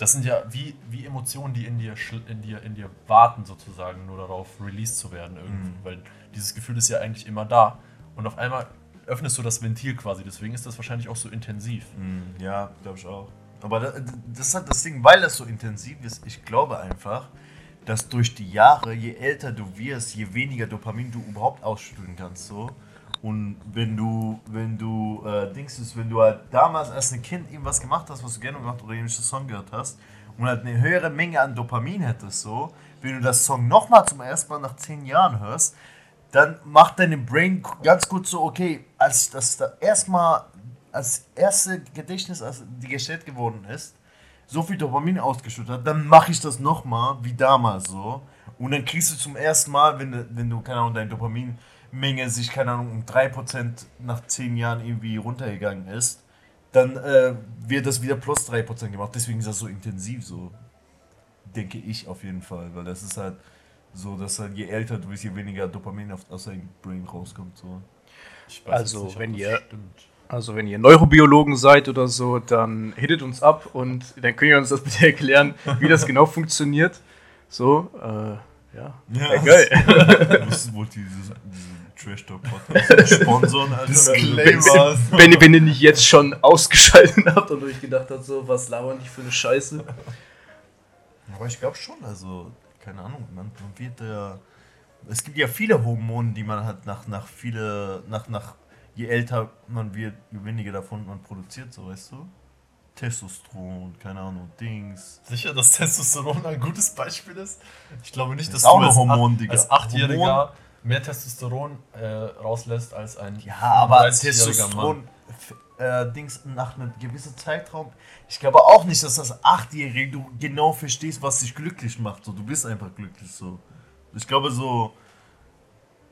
das sind ja wie, wie Emotionen, die in dir, in, dir, in dir warten, sozusagen, nur darauf released zu werden irgendwie. Weil dieses Gefühl ist ja eigentlich immer da. Und auf einmal öffnest du das Ventil quasi. Deswegen ist das wahrscheinlich auch so intensiv. Mhm, Ja, glaube ich auch. Aber da, das ist halt das Ding, weil das so intensiv ist, ich glaube einfach, dass durch die Jahre, je älter du wirst, je weniger Dopamin du überhaupt ausschütteln kannst. So. Und wenn du, wenn du, äh, Dings ist, wenn du halt damals als ein Kind irgendwas gemacht hast, was du gerne gemacht oder irgendwelchen Song gehört hast und halt eine höhere Menge an Dopamin hättest, so, wenn du das Song nochmal zum ersten Mal nach zehn Jahren hörst, dann macht deine Brain ganz kurz so, okay, als das da erstmal als erste Gedächtnis, als die gestellt geworden ist, so viel Dopamin ausgeschüttet hat, dann mache ich das nochmal, wie damals so. Und dann kriegst du zum ersten Mal, wenn du, wenn du keine Ahnung, deine Dopaminmenge sich, keine Ahnung, um 3% nach 10 Jahren irgendwie runtergegangen ist, dann äh, wird das wieder plus 3% gemacht. Deswegen ist das so intensiv so. Denke ich auf jeden Fall, weil das ist halt so, dass halt je älter du bist, je weniger Dopamin auf, aus deinem Brain rauskommt. So. Ich Also, ob wenn ihr- Stimmt. Also wenn ihr Neurobiologen seid oder so, dann hittet uns ab und dann könnt ihr uns das (laughs) bitte erklären, wie das genau funktioniert. So, äh, ja. Ja, geil. Das wollte diese, diese Trash Talk Podcast sponsoren, Alter. Disclaimer. Wenn, ihr- wenn ihr nicht jetzt schon ausgeschaltet habt und euch gedacht habt, so, was labern die für eine Scheiße. Aber ich glaube schon, also, keine Ahnung, man, man wird ja. Es gibt ja viele Hormone, die man hat nach, nach viele, nach, nach, je älter man wird, je weniger davon man produziert, so weißt du? Testosteron, keine Ahnung, Dings. Sicher, dass Testosteron ein gutes Beispiel ist? Ich glaube nicht, Das dass ist auch du ein als, Hormon, als Achtjähriger Hormon. Mehr Testosteron äh, rauslässt als ein Ja, aber 35-jähriger Testosteron, äh, Dings, nach einem gewissen Zeitraum. Ich glaube auch nicht, dass das Achtjährige du genau verstehst, was dich glücklich macht. So, du bist einfach glücklich so. Ich glaube so,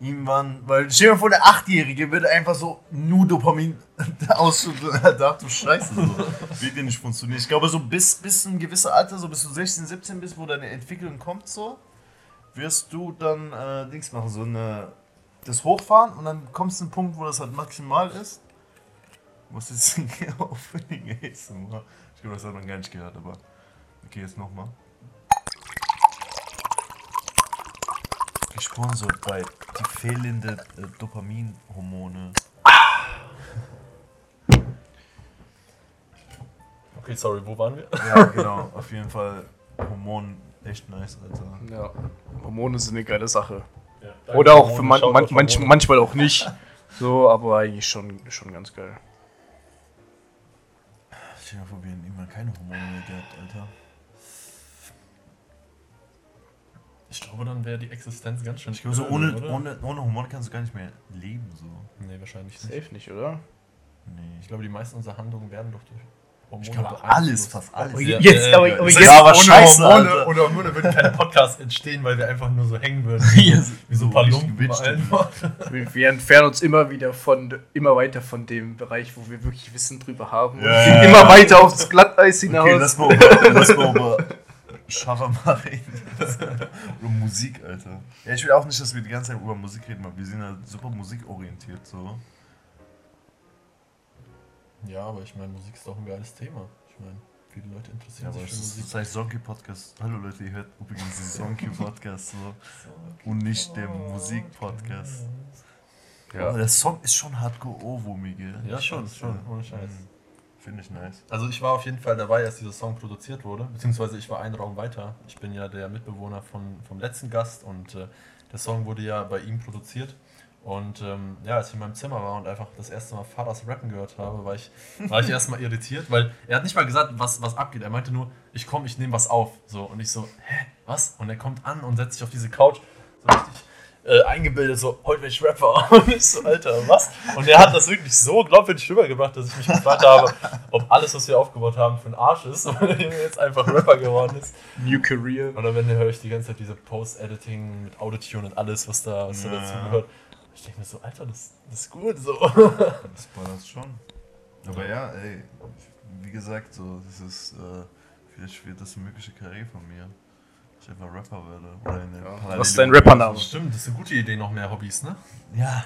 irgendwann, weil stell dir mal vor, der Achtjährige würde einfach so nur Dopamin (laughs) ausschütteln. Ach (laughs) du Scheiße, so. Wird dir nicht funktionieren. Ich glaube so bis, bis ein gewisses Alter, so bis du 16, 17 bist, wo deine Entwicklung kommt so, wirst du dann äh, Dings machen, so eine das hochfahren und dann kommst du zu einem Punkt, wo das halt maximal ist. Denn hier aufwendige ASMR? Ich glaube, das hat man gar nicht gehört, aber. Okay, jetzt nochmal. Gesponsert bei die fehlende äh, Dopaminhormone. Okay, sorry, wo waren wir? Ja, genau, auf jeden Fall Hormon echt nice, Alter. Ja, Hormone sind eine geile Sache. Ja, Oder auch für man, man, manch, manchmal auch nicht. (laughs) So, aber eigentlich schon, schon ganz geil. Dir vor, wir haben irgendwann keine Hormone mehr gehabt, Alter. Ich glaube, dann wäre die Existenz ganz schön. Ich glaube, so ohne, oder? ohne, ohne Hormone kannst du gar nicht mehr leben, so. Nee, wahrscheinlich nicht. Safe nicht, oder? Nee. Ich glaube, die meisten unserer Handlungen werden doch durch Hormone Ich glaube, alles, fast alles. Ja, jetzt, äh, aber, aber das jetzt, aber ohne scheiße, Hormone, Alter. ohne Hormone würde kein Podcast entstehen, weil wir einfach nur so hängen würden. Wie so, wie so ein paar Lumpen wir, wir entfernen uns immer wieder von, immer weiter von dem Bereich, wo wir wirklich Wissen drüber haben. Ja, und gehen ja, (laughs) immer ja. weiter aufs Glatteis hinaus. Okay, lass mal über, lass mal über reden. (laughs) über Musik, Alter. Ja, ich will auch nicht, dass wir die ganze Zeit über Musik reden, weil wir sind ja super musikorientiert, so. Ja, aber ich meine, Musik ist doch ein geiles Thema. Ich meine, viele Leute Ja, interessieren aber sich es für ist, Musik. das heißt Sonky Podcast. Hallo Leute, ihr hört übrigens den (laughs) Sonky Podcast, so. Und nicht der Musik-Podcast. Ja. Aber der Song ist schon hardcore ohrwurmig, gell? Ja, schon, Scheiße. schon, ohne Scheiß. Finde ich nice. Also ich war auf jeden Fall dabei, als dieser Song produziert wurde, beziehungsweise ich war einen Raum weiter. Ich bin ja der Mitbewohner von, vom letzten Gast und äh, der Song wurde ja bei ihm produziert. Und ähm, ja, als ich in meinem Zimmer war und einfach das erste Mal Fadas Rappen gehört habe, war ich, war ich erstmal irritiert, weil er hat nicht mal gesagt, was, was abgeht. Er meinte nur, ich komme, ich nehme was auf. So, und ich so, hä, was? Und er kommt an und setzt sich auf diese Couch, so richtig äh, eingebildet, so, heute bin ich Rapper. (laughs) Und ich so, Alter, was? Und er hat das wirklich so glaubwürdig rübergebracht, dass ich mich gefragt habe, ob alles, was wir aufgebaut haben, für ein Arsch ist und der Junge jetzt einfach Rapper geworden ist. New Career. Oder wenn höre ich die ganze Zeit diese Post-Editing mit Autotune und alles, was da, was da Ja. dazu gehört. Ich denke mir so, Alter, das, das ist gut so. (laughs) Das war das schon. Aber ja, ey, wie gesagt, so, das ist, äh, vielleicht wird das eine mögliche Karriere von mir. Dass ich einfach Rapper werde. Oder in der Ja. Was ist dein Rappername? Stimmt, das ist eine gute Idee, noch mehr Hobbys, ne? Ja.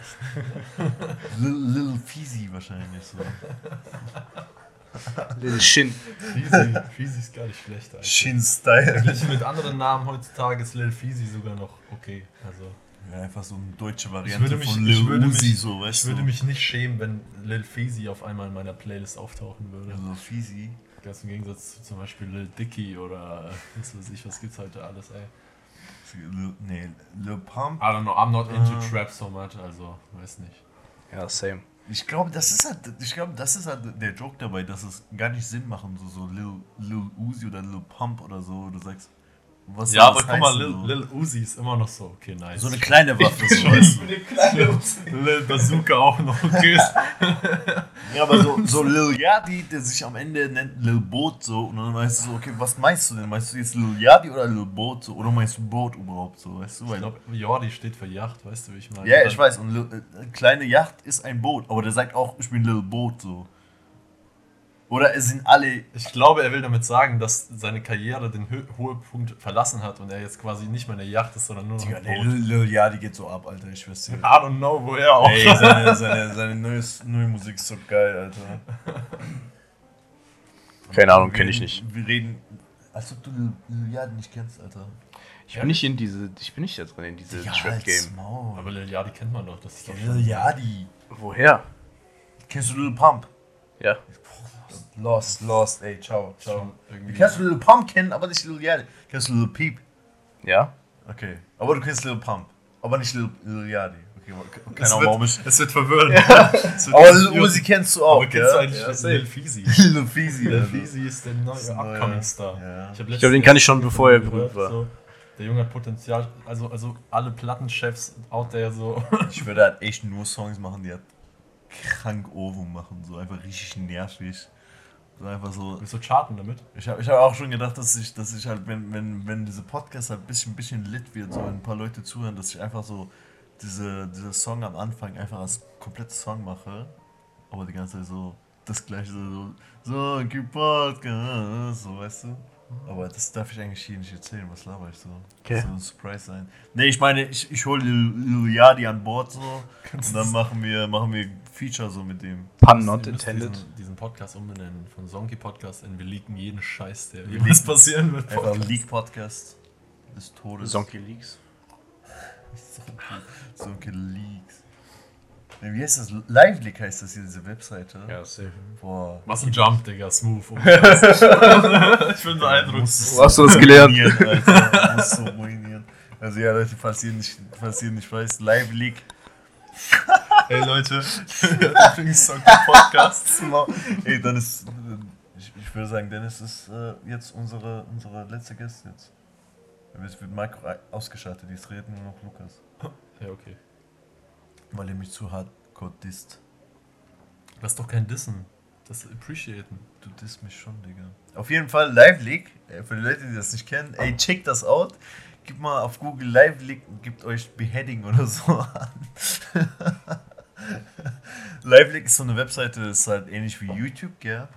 (laughs) Lil, Lil Feezy wahrscheinlich so. (laughs) Lil Shin. Feezy, Feezy ist gar nicht schlecht, Alter. Shin-Style. Verglichen mit anderen Namen heutzutage ist Lil Feezy sogar noch okay. Also, Ja, einfach so eine deutsche ich Variante würde mich, von ich Lil würde Uzi, mich, so, weißt ich würde du. mich nicht schämen, wenn Lil Feezy auf einmal in meiner Playlist auftauchen würde. Lil Feezy. Ganz im Gegensatz zu zum Beispiel Lil Dicky oder äh, was weiß ich, was gibt's heute alles, ey. Lil, nee, Lil Pump. I don't know, I'm not into Ah. Trap so much, also, weiß nicht. Ja, same. Ich glaube, das ist halt, ich glaube, das ist halt der Joke dabei, dass es gar nicht Sinn machen, so, so Lil, Lil Uzi oder Lil Pump oder so. Du sagst, was Ja, aber guck mal, Lil? Lil Uzi ist immer noch so, okay, nice. So eine kleine Waffe, so, weißt du. Lil Bazooka auch noch, okay. Ja, aber so, so Lil Yadi, der sich am Ende nennt Lil Boot so, und dann weißt du so, okay, was meinst du denn? Meinst du jetzt Lil Yadi oder Lil Boot so? Oder meinst du Boot überhaupt so, weißt du? ich Weil, glaube, Jordi steht für Yacht, weißt du, wie ich meine? ja, ich weiß, und Lil, äh, kleine Yacht ist ein Boot, aber der sagt auch, ich bin Lil Boot so. Oder es sind alle. Ich glaube, er will damit sagen, dass seine Karriere den Hö Höhepunkt verlassen hat und er jetzt quasi nicht mehr in der Yacht ist, sondern nur noch Digga. Lil, Lil Yachty geht so ab, Alter, ich dir. I don't know, woher auch. Ey, seine, (laughs) seine, seine neue, neue Musik ist so geil, Alter. Keine Ahnung, kenne ich nicht. Wir reden, als ob du Lil, Yachty nicht kennst, Alter. Ich bin nicht in diese, ich bin nicht da drin in dieses Trap-Game. Maul. Aber Lil Yachty kennt man doch. Das ist doch Lil Yachty. Woher? Kennst du Lil Pump? Ja. Lost, lost, ey, ciao. irgendwie. Du kannst Lil Pump kennen, aber nicht Lil Yachty. Kennst du Lil Peep? Ja? Okay. Aber du kennst Lil Pump. Aber nicht Lil, Lil Yachty. Okay, okay. keine Es Ahnung, warum ich. wird, es wird verwirrend. Es (laughs) wird Aber Lil. Uzi kennst du auch, Aber kennst du eigentlich Ja. Lil Feezy? (laughs) Lil Feezy. Lil ist der neue Upcoming Star. ja. Ich glaube, den kann ich schon, bevor er berühmt war. So, der Junge hat Potenzial, also, also alle Plattenchefs out there so. Ich würde halt echt nur Songs machen, die halt krank Ohrwurm machen. So einfach richtig nervig. Einfach so. Willst du charten damit? Ich habe ich hab auch schon gedacht, dass ich, dass ich halt, wenn, wenn, wenn diese Podcast halt ein bisschen, bisschen lit wird, so wenn ein paar Leute zuhören, dass ich einfach so diese, diese Song am Anfang einfach als kompletten Song mache. Aber die ganze Zeit so das gleiche, so, so, so keep Podcast, so, weißt du? Aber das darf ich eigentlich hier nicht erzählen, was laber ich so? Okay. Das soll ein Surprise sein. Nee, ich meine, ich, ich hole Lil Lil Yachty an Bord so (laughs) und dann machen wir, machen wir Feature so mit dem. Pun not intended. Podcast umbenennen von Sonky Podcast in Wir leaken jeden Scheiß, der Wir passieren wird. Einfach Leak Podcast des Todes. Zonky Leaks. (laughs) So Leaks. Wie heißt das? Live Leak heißt das hier, diese Webseite. Ja, safe. Boah. Was ein Jump, Digga, smooth. (laughs) ich bin beeindruckt. Wo hast du das gelernt? Alter. Musst du ruinieren. Also ja, Leute, falls ihr nicht, falls ihr nicht weißt, Live Leak. Hey Leute, (laughs) übrigens Podcast. Ey, dann ist. Ich, ich würde sagen, Dennis ist äh, jetzt unsere, unsere letzte Gast jetzt. Jetzt wird Marco ausgeschaltet, jetzt reden nur noch Lukas. Ja, okay. Weil er mich zu hardcore disst. Das ist doch kein Dissen. Das ist Appreciaten. Du disst mich schon, Digga. Auf jeden Fall Live Leak. äh, Für die Leute, die das nicht kennen, ey, checkt das out. Gib mal auf Google Live Leak und gebt euch Beheading oder so an. (laughs) (laughs) Live Leak ist so eine Webseite, ist halt ähnlich wie YouTube, gell?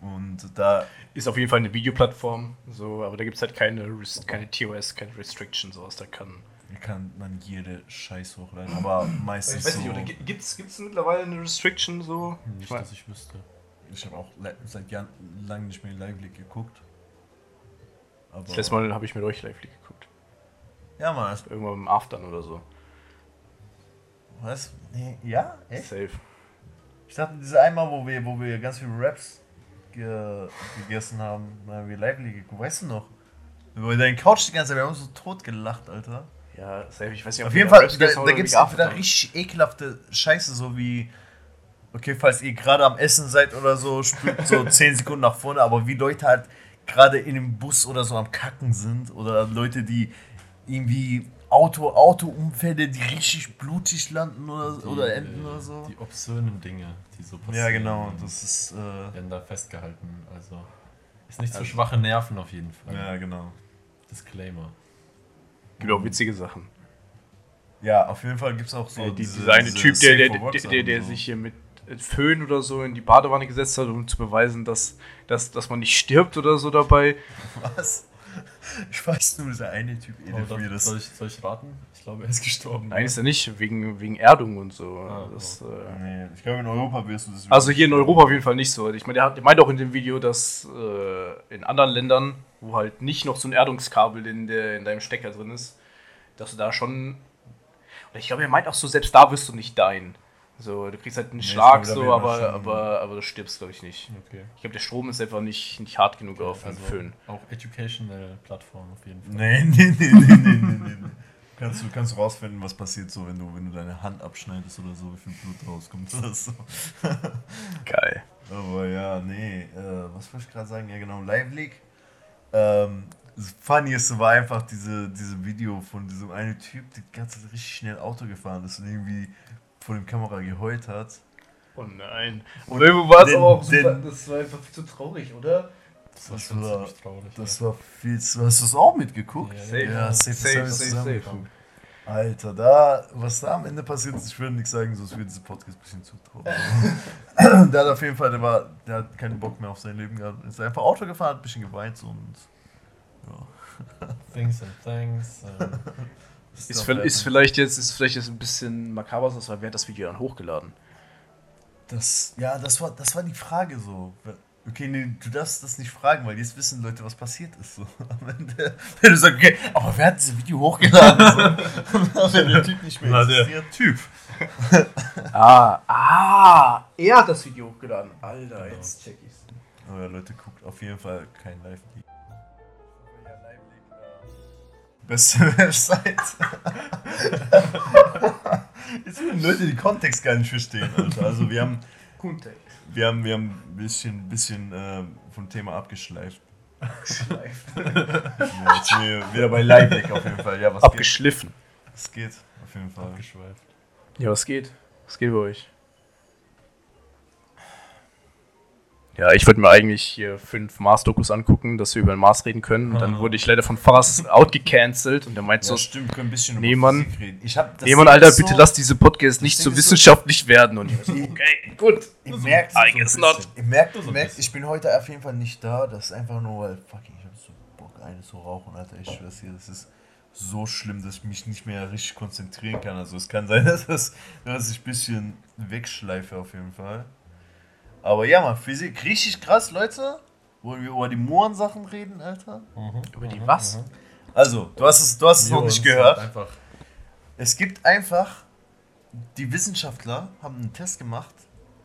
Und da, Ist auf jeden Fall eine Videoplattform, so, aber da gibt es halt keine, keine TOS, keine Restriction, sowas. Da kann. kann man jede Scheiß hochladen, aber meistens so. gibt es mittlerweile eine Restriction so? Nicht, mein- dass ich wüsste. Ich habe auch seit Jahren lang nicht mehr Live Leak geguckt. Aber Das letzte Mal habe ich mit euch live geguckt. Ja, Mann, das- Irgendwann im Aftern oder so. Was? Nee, ja? Echt? Safe. Ich dachte, diese einmal, wo wir, wo wir ganz viele Raps ge gegessen haben, da haben wir live geguckt. Weißt du noch? Über deinen Couch die ganze Zeit, wir haben uns so tot gelacht, Alter. Ja, safe. Ich weiß nicht, Auf wir jeden da Fall, da, da oder gibt es geaftet wieder richtig ekelhafte Scheiße, so wie, okay, falls ihr gerade am Essen seid oder so, spült so (laughs) 10 Sekunden nach vorne, aber wie Leute halt gerade in dem Bus oder so am Kacken sind oder Leute, die irgendwie Auto, Autounfälle, die richtig blutig landen oder, Die, oder enden äh, oder so. Die obszönen Dinge, die so passieren. Ja, genau, das ist, äh, werden da festgehalten. Also ist nicht für schwache Nerven auf jeden Fall. ja, genau. Disclaimer. Gibt auch witzige Sachen. Ja, auf jeden Fall gibt es auch so Äh, die, diese- dieser eine diese Typ, der, der, der, der, der Sachen, sich hier mit äh, Föhn oder so in die Badewanne gesetzt hat, um zu beweisen, dass, dass, dass man nicht stirbt oder so dabei. (laughs) Was? (laughs) Ich weiß nur, dieser eine Typ, ey, Oh, das. soll, ich, soll ich raten? Ich glaube, er ist gestorben. Nein, ist er nicht, wegen, wegen Erdung und so. Ah, das, äh, Nee, ich glaube, in Europa wirst du das. also hier in Europa auf jeden Fall nicht so. Ich meine, der meint auch in dem Video, dass äh, in anderen Ländern, wo halt nicht noch so ein Erdungskabel in, der, in deinem Stecker drin ist, dass du da schon. Oder ich glaube, er meint auch so, selbst da wirst du nicht dein. So, du kriegst halt einen ich Schlag, so, aber, aber, aber du stirbst, glaube ich, nicht. Okay. Ich glaube, der Strom ist einfach nicht, nicht hart genug auf den Also Föhn. auch educational Plattform auf jeden Fall. Nee, (laughs) nee, nee, nee, nee, nee, nee. nee. Kannst du, kannst du rausfinden, was passiert so, wenn du, wenn du deine Hand abschneidest oder so, wie viel Blut rauskommt oder so. (laughs) Geil. Aber ja, nee, äh, was wollte ich gerade sagen? Ja, genau, Live League. Ähm, das Funnieste war einfach diese, diese Video von diesem einen Typ, der die ganze Zeit richtig schnell Auto gefahren ist und irgendwie vor dem Kamera geheult hat. Oh nein. Und irgendwo war es aber auch super. den- Das war einfach viel zu traurig, oder? Das war Das schon war- ziemlich traurig. Das ja. war viel zu. Hast du es auch mitgeguckt? Ja, Safe, Ja, safe, safe, safe. Alter, da, was da am Ende passiert ist, ich würde nichts sagen, sonst wird dieser Podcast ein bisschen zu traurig. (laughs) der hat auf jeden Fall, der, war, der hat keinen Bock mehr auf sein Leben gehabt. Ist einfach Auto gefahren, hat ein bisschen geweint und. Ja. Things and Things. Ähm, (laughs) Ist, der- ist vielleicht jetzt ist vielleicht jetzt ein bisschen makaber, aber wer hat das Video dann hochgeladen? Das, ja, das war, das war die Frage so. Okay, nee, du darfst das nicht fragen, weil jetzt wissen Leute, was passiert ist. So. (laughs) Ende, wenn du sagst, okay, aber wer hat dieses Video hochgeladen? So. (laughs) wenn der Typ nicht mehr Na, der- existiert. Typ. Ah, ah, er hat das Video hochgeladen. Alter, jetzt check ich's. Aber Leute, guckt auf jeden Fall kein live Beste (laughs) Website. Jetzt würden Leute den Kontext gar nicht verstehen, Alter. Also wir haben, Kuntext. wir haben, wir haben ein bisschen, bisschen äh, vom Thema abgeschleift. Ja, jetzt sind wir wieder bei Live auf jeden Fall. Ja, was geht? Abgeschliffen. Es geht auf jeden Fall. abgeschweift. Ja, was geht? Was geht bei euch? Ja, ich würde mir eigentlich hier fünf Mars-Dokus angucken, dass wir über den Mars reden können. Und dann Ah. wurde ich leider von Faras outgecancelt und der meint so, Ja, stimmt, wir können ein bisschen Nee, über Mann. Physik reden. Ich hab, das nee, Mann, Ding Alter, ist bitte so, lass diese Podcasts nicht so ist so- wissenschaftlich werden. Und ich so, (laughs) okay, gut. Ich merke I guess not. Ich merke, So ich, merk, ich bin heute auf jeden Fall nicht da. Das ist einfach nur, weil, fucking, ich hab so Bock, eine zu rauchen, Alter. Ich schwör's dir, das ist so schlimm, dass ich mich nicht mehr richtig konzentrieren kann. Also es kann sein, (laughs) dass, das, dass ich ein bisschen wegschleife auf jeden Fall. Aber ja, man, Physik, richtig krass, Leute. Wollen wir über die Mohrensachen reden, Alter? Über die was? Also, du hast es, du hast es noch nicht gehört. Einfach Es gibt einfach, die Wissenschaftler haben einen Test gemacht,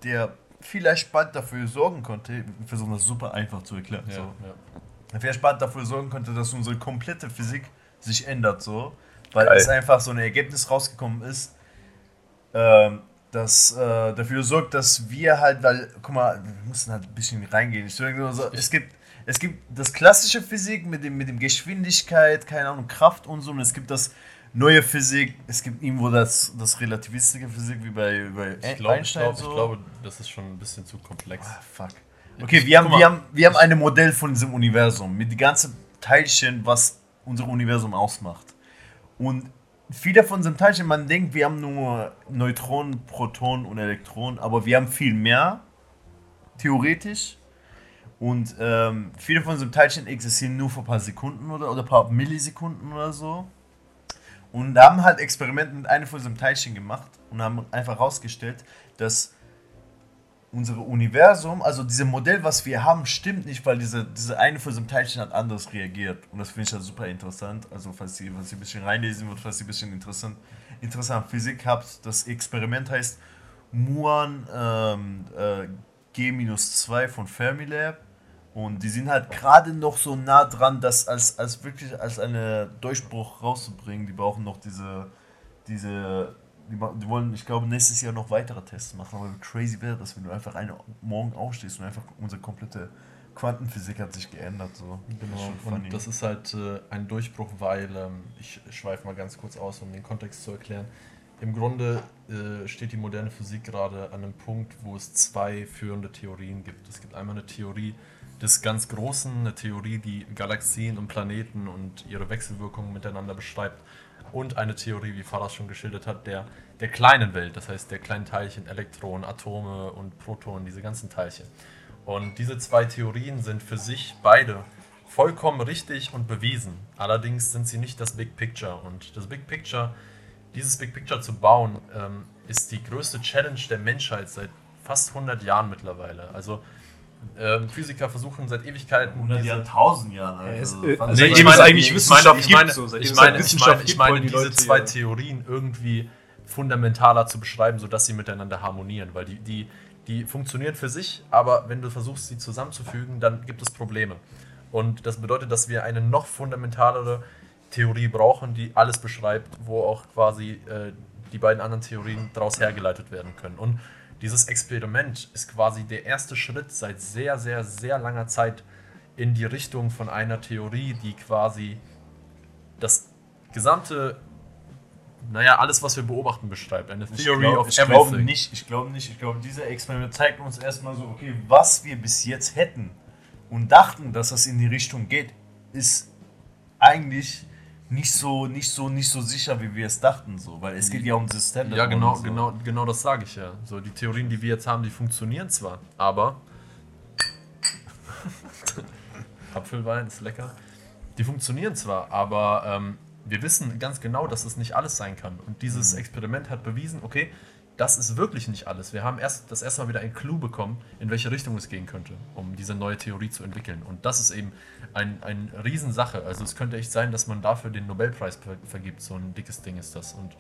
der vielleicht bald dafür sorgen konnte, wir versuchen das super einfach zu erklären, ja, so. ja. vielleicht bald dafür sorgen konnte, dass unsere komplette Physik sich ändert, so, weil Geil. es einfach so ein Ergebnis rausgekommen ist, ähm, das äh, dafür sorgt, dass wir halt, weil, guck mal, wir müssen halt ein bisschen reingehen. Ich sage nur so, es gibt, es gibt das klassische Physik mit dem, mit dem Geschwindigkeit, keine Ahnung, Kraft und so, und es gibt das neue Physik, es gibt irgendwo das, das relativistische Physik wie bei, bei Ich, glaub, ich, Einstein. glaub, so. ich glaube, das ist schon ein bisschen zu komplex. Ah, fuck. Okay, wir haben, wir haben, wir haben ein Modell von diesem Universum mit den ganzen Teilchen, was unser Universum ausmacht. Und viele von diesem Teilchen, man denkt, wir haben nur Neutronen, Protonen und Elektronen, aber wir haben viel mehr, theoretisch. Und ähm, viele von diesem Teilchen existieren nur für ein paar Sekunden oder, oder ein paar Millisekunden oder so. Und haben halt Experimente mit einem von diesem Teilchen gemacht und haben einfach herausgestellt, dass unser Universum, also dieses Modell, was wir haben, stimmt nicht, weil diese, diese eine von diesem Teilchen hat anders reagiert. Und das finde ich halt super interessant. Also, falls ihr, falls ihr ein bisschen reinlesen wollt, falls ihr ein bisschen interessant, interessant Physik habt, das Experiment heißt Muon ähm, äh, G-2 von Fermilab. Und die sind halt gerade noch so nah dran, das als, als wirklich als einen Durchbruch rauszubringen. Die brauchen noch diese, diese die, die wollen, ich glaube, nächstes Jahr noch weitere Tests machen. Aber crazy wäre das, wenn du einfach eine morgen aufstehst und einfach unsere komplette Quantenphysik hat sich geändert. So. Das ist Genau, funny. und das ist halt äh, ein Durchbruch, weil, ähm, ich schweife mal ganz kurz aus, um den Kontext zu erklären. Im Grunde äh, steht die moderne Physik gerade an einem Punkt, wo es zwei führende Theorien gibt. Es gibt einmal eine Theorie des ganz Großen, eine Theorie, die Galaxien und Planeten und ihre Wechselwirkungen miteinander beschreibt. Und eine Theorie, wie Faras schon geschildert hat, der, der kleinen Welt, das heißt der kleinen Teilchen, Elektronen, Atome und Protonen, diese ganzen Teilchen. Und diese zwei Theorien sind für sich beide vollkommen richtig und bewiesen. Allerdings sind sie nicht das Big Picture. Und das Big Picture, dieses Big Picture zu bauen, ähm, ist die größte Challenge der Menschheit seit fast 100 Jahren mittlerweile. Also ähm, Physiker versuchen seit Ewigkeiten 100 diese- Jahren, 1000 Jahren. Also, äh, also Nee, seitdem ich meine, eigentlich ich Wissenschaft meine, ich meine, so, ich meine, ich meine, ich meine diese Leute zwei ja- Theorien irgendwie fundamentaler zu beschreiben, sodass sie miteinander harmonieren, weil die, die, die funktionieren für sich, aber wenn du versuchst, sie zusammenzufügen, dann gibt es Probleme. Und das bedeutet, dass wir eine noch fundamentalere Theorie brauchen, die alles beschreibt, wo auch quasi äh, die beiden anderen Theorien daraus hergeleitet werden können. Und dieses Experiment ist quasi der erste Schritt seit sehr, sehr, sehr langer Zeit in die Richtung von einer Theorie, die quasi das gesamte, naja, alles, was wir beobachten, beschreibt. Eine Theory glaub, of ich glaube everything. nicht, ich glaube nicht, ich glaube, dieser Experiment zeigt uns erstmal so, okay, was wir bis jetzt hätten und dachten, dass das in die Richtung geht, ist eigentlich nicht so, nicht so, nicht so sicher, wie wir es dachten, so, weil es geht ja um das Standard. Ja, genau, so. genau, genau das sage ich ja. So, die Theorien, die wir jetzt haben, die funktionieren zwar, aber. (laughs) Apfelwein ist lecker. Die funktionieren zwar, aber ähm, wir wissen ganz genau, dass es nicht alles sein kann. Und dieses Experiment hat bewiesen, okay, das ist wirklich nicht alles. Wir haben erst das erste Mal wieder einen Clou bekommen, in welche Richtung es gehen könnte, um diese neue Theorie zu entwickeln. Und das ist eben ein, ein Riesensache. Also es könnte echt sein, dass man dafür den Nobelpreis ver vergibt. So ein dickes Ding ist das. Und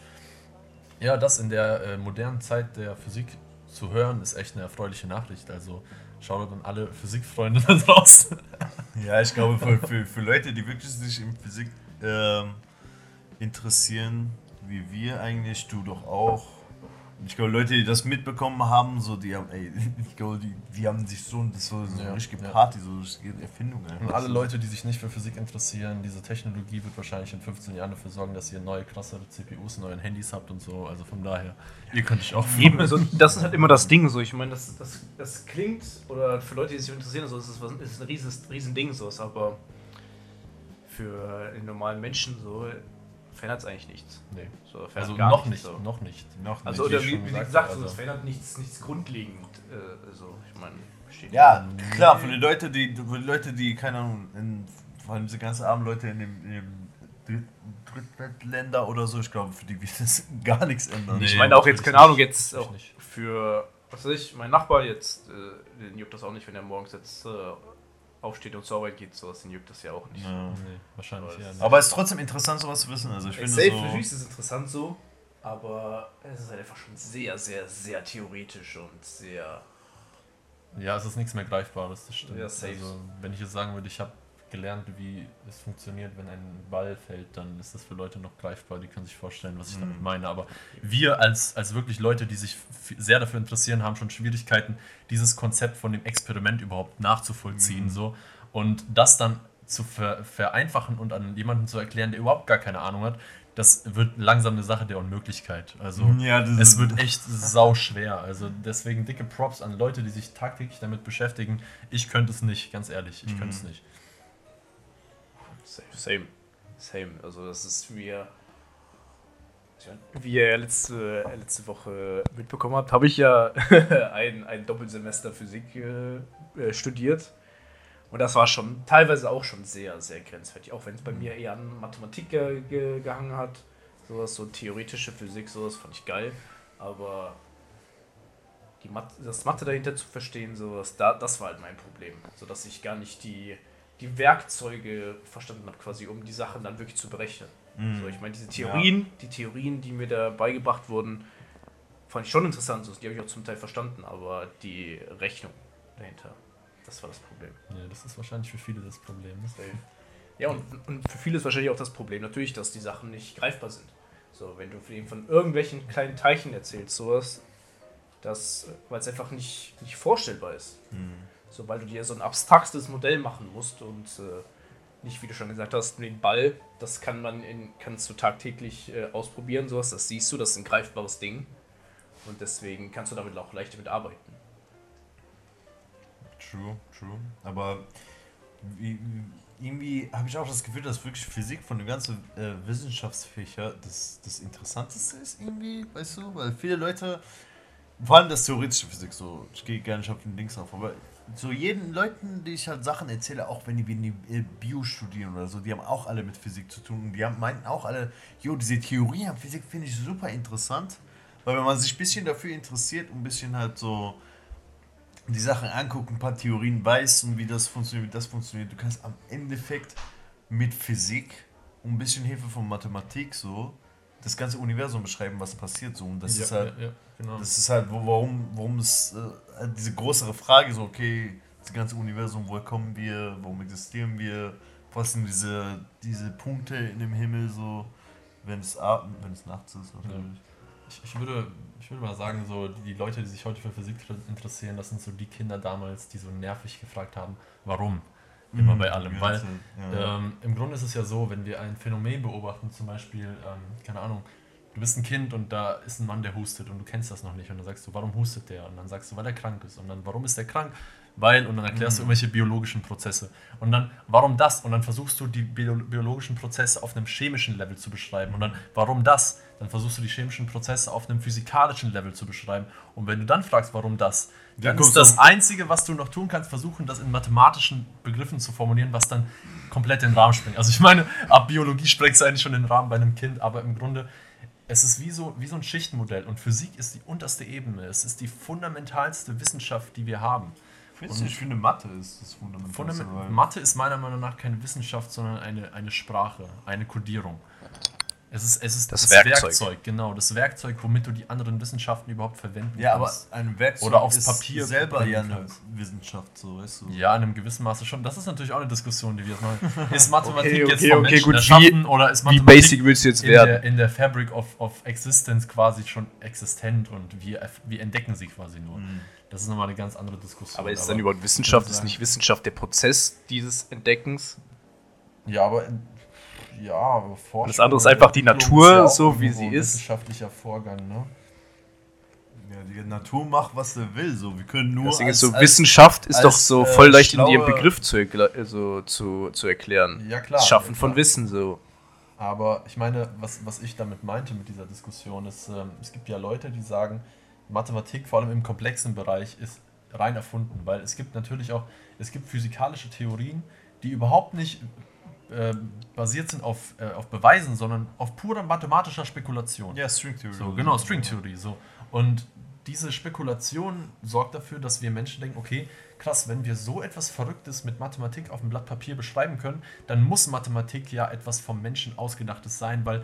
ja, das in der äh, modernen Zeit der Physik zu hören, ist echt eine erfreuliche Nachricht. Also schaut an alle Physikfreunde da draußen. (laughs) Ja, ich glaube, für, für, für Leute, die wirklich sich in Physik ähm, interessieren, wie wir eigentlich, du doch auch. Ich glaube, Leute, die das mitbekommen haben, so die haben, ey, (laughs) ich glaube, die, die haben sich so, das so, so Ja, richtige ja. Party, so richtige Erfindung. einfach. Und alle Leute, die sich nicht für Physik interessieren, diese Technologie wird wahrscheinlich in 15 Jahren dafür sorgen, dass ihr neue, krassere CPUs, neue Handys habt und so. Also von daher, ihr könnt euch auch Eben, also das ist halt immer das Ding so. Ich meine, das, das, das klingt, oder für Leute, die sich interessieren, so, ist es ist ein rieses, riesen Ding so, ist aber für den normalen Menschen so verändert es eigentlich nichts. Nee. So, verändert Also gar noch nichts nicht, so. noch nicht. Noch Also, nicht. oder ich wie, wie gesagt gesagt, habe, so, es also- verändert nichts, nichts grundlegend. Äh, also, ich meine, steht Ja, klar, für die Leute, die, für die Leute, die, keine Ahnung, in, vor allem diese ganzen armen Leute in dem, in dem Dritt- Drittweltländer oder so, ich glaube, für die wird das (laughs) gar nichts ändern. Nee. Ich meine auch jetzt, keine Ahnung, jetzt auch nicht. für, was weiß ich, mein Nachbar jetzt, äh, den juckt das auch nicht, wenn er morgens jetzt äh, aufsteht und zur Arbeit geht, sowas, den juckt das ja auch nicht. Ja. Nee, wahrscheinlich Aber es- nicht. Aber es ist trotzdem interessant, sowas zu wissen. Also ich finde safe, so, natürlich ist es interessant so, aber es ist halt einfach schon sehr, sehr, sehr theoretisch und sehr. Ja, es ist nichts mehr Greifbares, das stimmt. Ja, safe. Also, wenn ich jetzt sagen würde, ich habe gelernt, wie es funktioniert, wenn ein Ball fällt, dann ist das für Leute noch greifbar, die können sich vorstellen, was ich damit Mhm. meine. Aber wir als, als wirklich Leute, die sich sehr dafür interessieren, haben schon Schwierigkeiten, dieses Konzept von dem Experiment überhaupt nachzuvollziehen. Mhm. So. Und das dann zu ver vereinfachen und an jemanden zu erklären, der überhaupt gar keine Ahnung hat, das wird langsam eine Sache der Unmöglichkeit. Also ja, es wird (laughs) echt sau schwer. Also deswegen dicke Props an Leute, die sich tagtäglich damit beschäftigen. Ich könnte es nicht, ganz ehrlich. Ich Mhm. könnte es nicht. Same. Same. Also, das ist ihr. Wie ihr letzte, letzte Woche mitbekommen habt, habe ich ja (laughs) ein, ein Doppelsemester Physik äh, äh, studiert. Und das war schon teilweise auch schon sehr, sehr grenzwertig. Auch wenn es bei mir eher an Mathematik ge ge gehangen hat. Sowas, so theoretische Physik, sowas fand ich geil. Aber die Mat das Mathe dahinter zu verstehen, sowas, da, das war halt mein Problem. So dass ich gar nicht die, die Werkzeuge verstanden habe, quasi, um die Sachen dann wirklich zu berechnen. Mhm. So, ich meine, diese Theorien, die Theorien, die mir da beigebracht wurden, fand ich schon interessant. So, die habe ich auch zum Teil verstanden, aber die Rechnung dahinter, das war das Problem. Ja, das ist wahrscheinlich für viele das Problem. ne? Ja, und, und für viele ist wahrscheinlich auch das Problem natürlich, dass die Sachen nicht greifbar sind. So, wenn du von irgendwelchen kleinen Teilchen erzählst, sowas, das, weil es einfach nicht, nicht vorstellbar ist. Mhm. So, weil du dir so ein abstraktes Modell machen musst und äh, nicht, wie du schon gesagt hast, den Ball, das kann man in, kannst du tagtäglich äh, ausprobieren, sowas, das siehst du, das ist ein greifbares Ding. Und deswegen kannst du damit auch leicht damit arbeiten. True, true. Aber wie, wie- irgendwie habe ich auch das Gefühl, dass wirklich Physik von den ganzen äh, Wissenschaftsfächer das, das Interessanteste ist irgendwie, weißt du? Weil viele Leute, vor allem das theoretische Physik, so, ich gehe gar nicht auf den Links auf, aber so jeden Leuten, die ich halt Sachen erzähle, auch wenn die, wenn die äh, Bio studieren oder so, die haben auch alle mit Physik zu tun und die haben, meinten auch alle, jo, diese Theorie an Physik finde ich super interessant, weil wenn man sich ein bisschen dafür interessiert und ein bisschen halt so die Sachen anguckt, ein paar Theorien weiß und wie das funktioniert, wie das funktioniert, du kannst am Endeffekt mit Physik und ein bisschen Hilfe von Mathematik so das ganze Universum beschreiben, was passiert so und das ja, ist halt ja, ja, genau. das ist halt, wo, warum, warum es äh, diese größere Frage so, okay, das ganze Universum, woher kommen wir, warum existieren wir, was sind diese, diese Punkte in dem Himmel so, wenn es, ab- wenn es nachts ist. natürlich. Ich, ich, würde, ich würde mal sagen, so die, Leute, die sich heute für Physik interessieren, das sind so die Kinder damals, die so nervig gefragt haben, warum? Immer Mhm, bei allem. Weil ja. ähm, im Grunde ist es ja so, wenn wir ein Phänomen beobachten, zum Beispiel, ähm, keine Ahnung, du bist ein Kind und da ist ein Mann, der hustet und du kennst das noch nicht und dann sagst du, warum hustet der? Und dann sagst du, weil er krank ist. Und dann, warum ist der krank? weil, und dann erklärst Mhm. du irgendwelche biologischen Prozesse. Und dann, warum das? Und dann versuchst du die bio biologischen Prozesse auf einem chemischen Level zu beschreiben. Und dann, warum das? Dann versuchst du die chemischen Prozesse auf einem physikalischen Level zu beschreiben. Und wenn du dann fragst, warum das, dann kommst ist das du- Einzige, was du noch tun kannst, versuchen, das in mathematischen Begriffen zu formulieren, was dann komplett den Rahmen sprengt. Also ich meine, ab Biologie sprengt es eigentlich schon den Rahmen bei einem Kind, aber im Grunde, es ist wie so, wie so ein Schichtenmodell. Und Physik ist die unterste Ebene. Es ist die fundamentalste Wissenschaft, die wir haben. Findest du? Ich finde Mathe ist das Fundament. Fundament Mathe ist meiner Meinung nach keine Wissenschaft, sondern eine, eine Sprache, eine Kodierung. Es ist, es ist Das Werkzeug. genau, das Werkzeug, womit du die anderen Wissenschaften überhaupt verwenden Ja, aber kannst. ein Werkzeug Oder aufs ist Papier selber ja eine. Wissenschaft, so weißt du. Ja, in einem gewissen Maße schon. Das ist natürlich auch eine Diskussion, die wir jetzt machen. (laughs) Ist Mathematik Okay, jetzt okay, vom okay, Menschen gut. erschaffen oder ist Wie Mathematik basic willst du jetzt in werden? der, in der Fabric of, of Existence quasi schon existent und wir, wir entdecken sie quasi nur. Das ist nochmal eine ganz andere Diskussion. Aber ist es dann überhaupt Wissenschaft? Ist nicht Wissenschaft der Prozess dieses Entdeckens? Ja, aber ja, aber Forschung Das andere ist einfach die Natur, ist ja so wie sie ist. wissenschaftlicher Vorgang, ne? Ja, die Natur macht, was sie will. So, wir können nur. Deswegen ist als- so als- Wissenschaft ist als, doch so äh, voll leicht in ihrem Begriff zu, also, zu, zu erklären. Ja, klar. Das Schaffen ja, von klar. Wissen so. Aber ich meine, was, was ich damit meinte mit dieser Diskussion ist, ähm, es gibt ja Leute, die sagen, Mathematik, vor allem im komplexen Bereich, ist rein erfunden, weil es gibt natürlich auch, es gibt physikalische Theorien, die überhaupt nicht äh, basiert sind auf, äh, auf Beweisen, sondern auf purer mathematischer Spekulation. Ja, String Theory. So, genau, Stringtheorie. So. Und diese Spekulation sorgt dafür, dass wir Menschen denken, okay, krass, wenn wir so etwas Verrücktes mit Mathematik auf dem Blatt Papier beschreiben können, dann muss Mathematik ja etwas vom Menschen ausgedachtes sein, weil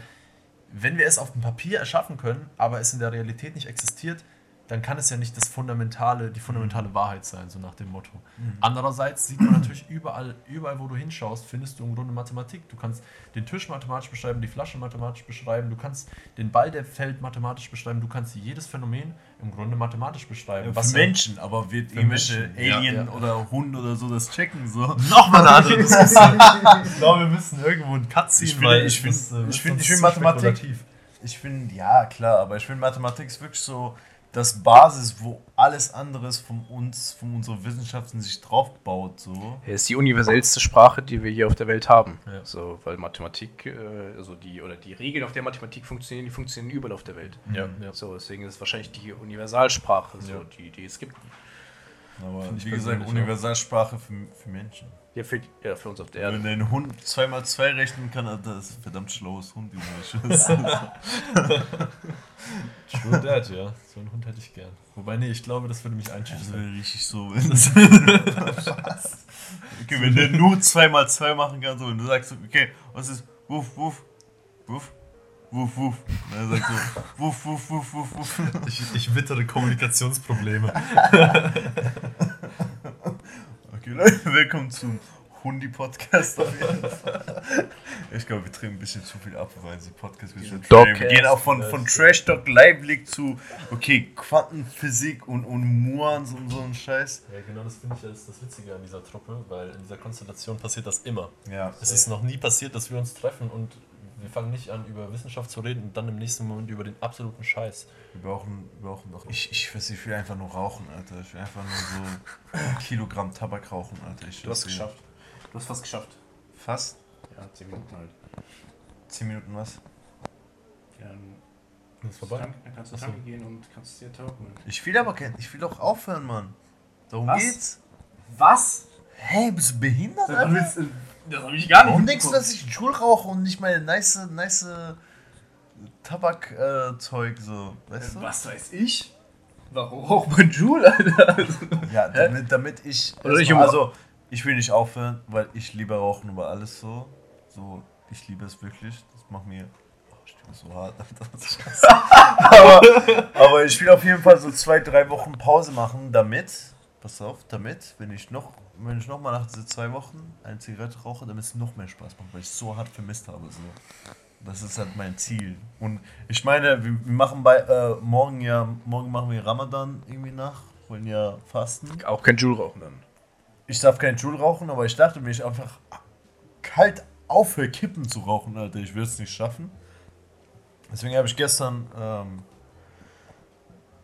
wenn wir es auf dem Papier erschaffen können, aber es in der Realität nicht existiert, dann kann es ja nicht das fundamentale, die fundamentale Wahrheit sein, so nach dem Motto. Andererseits sieht man natürlich überall, überall, wo du hinschaust, findest du im Grunde Mathematik. Du kannst den Tisch mathematisch beschreiben, die Flasche mathematisch beschreiben, du kannst den Ball, der fällt, mathematisch beschreiben, du kannst jedes Phänomen im Grunde mathematisch beschreiben. Ja, für Menschen, aber wird irgendwelche Menschen, ja, Alien ja. oder Hunde oder so das checken, so. Nochmal eine andere (laughs) Diskussion. ich glaube, wir müssen irgendwo einen Cut ziehen, Ich finde- weil ich finde- äh, ich finde- ich finde Mathematik-. Ich finde, ja, klar, aber ich finde, Mathematik ist wirklich so das Basis, wo alles anderes von uns, von unserer Wissenschaft in sich drauf baut, so. Es ist die universellste Sprache, die wir hier auf der Welt haben. Ja. So, weil Mathematik, äh, also die, oder die Regeln, auf der Mathematik funktionieren, die funktionieren überall auf der Welt. Ja, ja. So, deswegen ist es wahrscheinlich die Universalsprache, so, Ja. die, die es gibt. Aber Finde ich wie gesagt. Universalsprache für, für Menschen. Ja, für, ja, für uns auf der Wenn Erde. dein Hund 2x2 rechnen kann, das ist ein verdammt schlaues Hund, Junge. (laughs) True that, ja. So einen Hund hätte ich gern. Wobei, nee, ich glaube, das würde mich Das einschüchtern. wäre richtig so. Wenn (laughs) okay, wenn der nur 2x2 machen kann, so, und du sagst, okay, was ist Wuff, Wuff, Wuff, Wuff, Wuff. Und er sagt so, Wuff, Wuff, Wuff, Wuff, Wuff. Ich, ich wittere Kommunikationsprobleme. Okay, Leute, willkommen zum Hundi-Podcast auf jeden Fall. Ich glaube, wir trinken ein bisschen zu viel ab, weil sie Podcast wir sind Dogcast. Wir gehen auch von, von Trash Talk Live League zu, okay, Quantenphysik und, und Muans und so ein Scheiß. Ja, genau das finde ich ist das Witzige an dieser Truppe, weil in dieser Konstellation passiert das immer. Ja, Es ist noch nie passiert, dass wir uns treffen und wir fangen nicht an, über Wissenschaft zu reden und dann im nächsten Moment über den absoluten Scheiß. wir brauchen, wir brauchen doch. Ich, ich weiß, ich will einfach nur rauchen, Alter. Ich will einfach nur so ein Kilogramm Tabak rauchen, Alter. Ich Du hast es geschafft. Du hast fast geschafft. Fast? Ja, 10 Minuten halt. 10 Minuten was? Ja, dann, Ist vorbei? Tank, dann kannst du Achso. tanken gehen und kannst dir tauchen. Ich will aber kein. Ich will doch aufhören, Mann. Darum Was? geht's. Was? Hey, bist du behindert, Alter? Das habe ich gar Warum denkst du, dass ich Joule rauche und nicht meine nice, nice Tabakzeug, so, weißt du? Was weiß ich? Warum raucht man Joule, Alter? Ja, damit, damit ich. Oder ich also, ich will nicht aufhören, weil ich liebe Rauchen über alles so. So, ich liebe es wirklich. Das macht mir. Oh, ich bin so hart. Alter, (laughs) aber, aber ich will auf jeden Fall so zwei, drei Wochen Pause machen, damit. Pass auf, damit, wenn ich noch, wenn ich noch mal nach diesen zwei Wochen eine Zigarette rauche, damit es noch mehr Spaß macht, weil ich es so hart vermisst habe. So. Das ist halt mein Ziel. Und ich meine, wir, machen bei äh, morgen ja, morgen machen wir Ramadan irgendwie nach, wollen ja fasten. Auch kein Joule rauchen dann. Ich darf keinen Joule rauchen, aber ich dachte mir, ich einfach kalt aufhöre, Kippen zu rauchen, Alter. Ich will es nicht schaffen. Deswegen habe ich gestern ähm,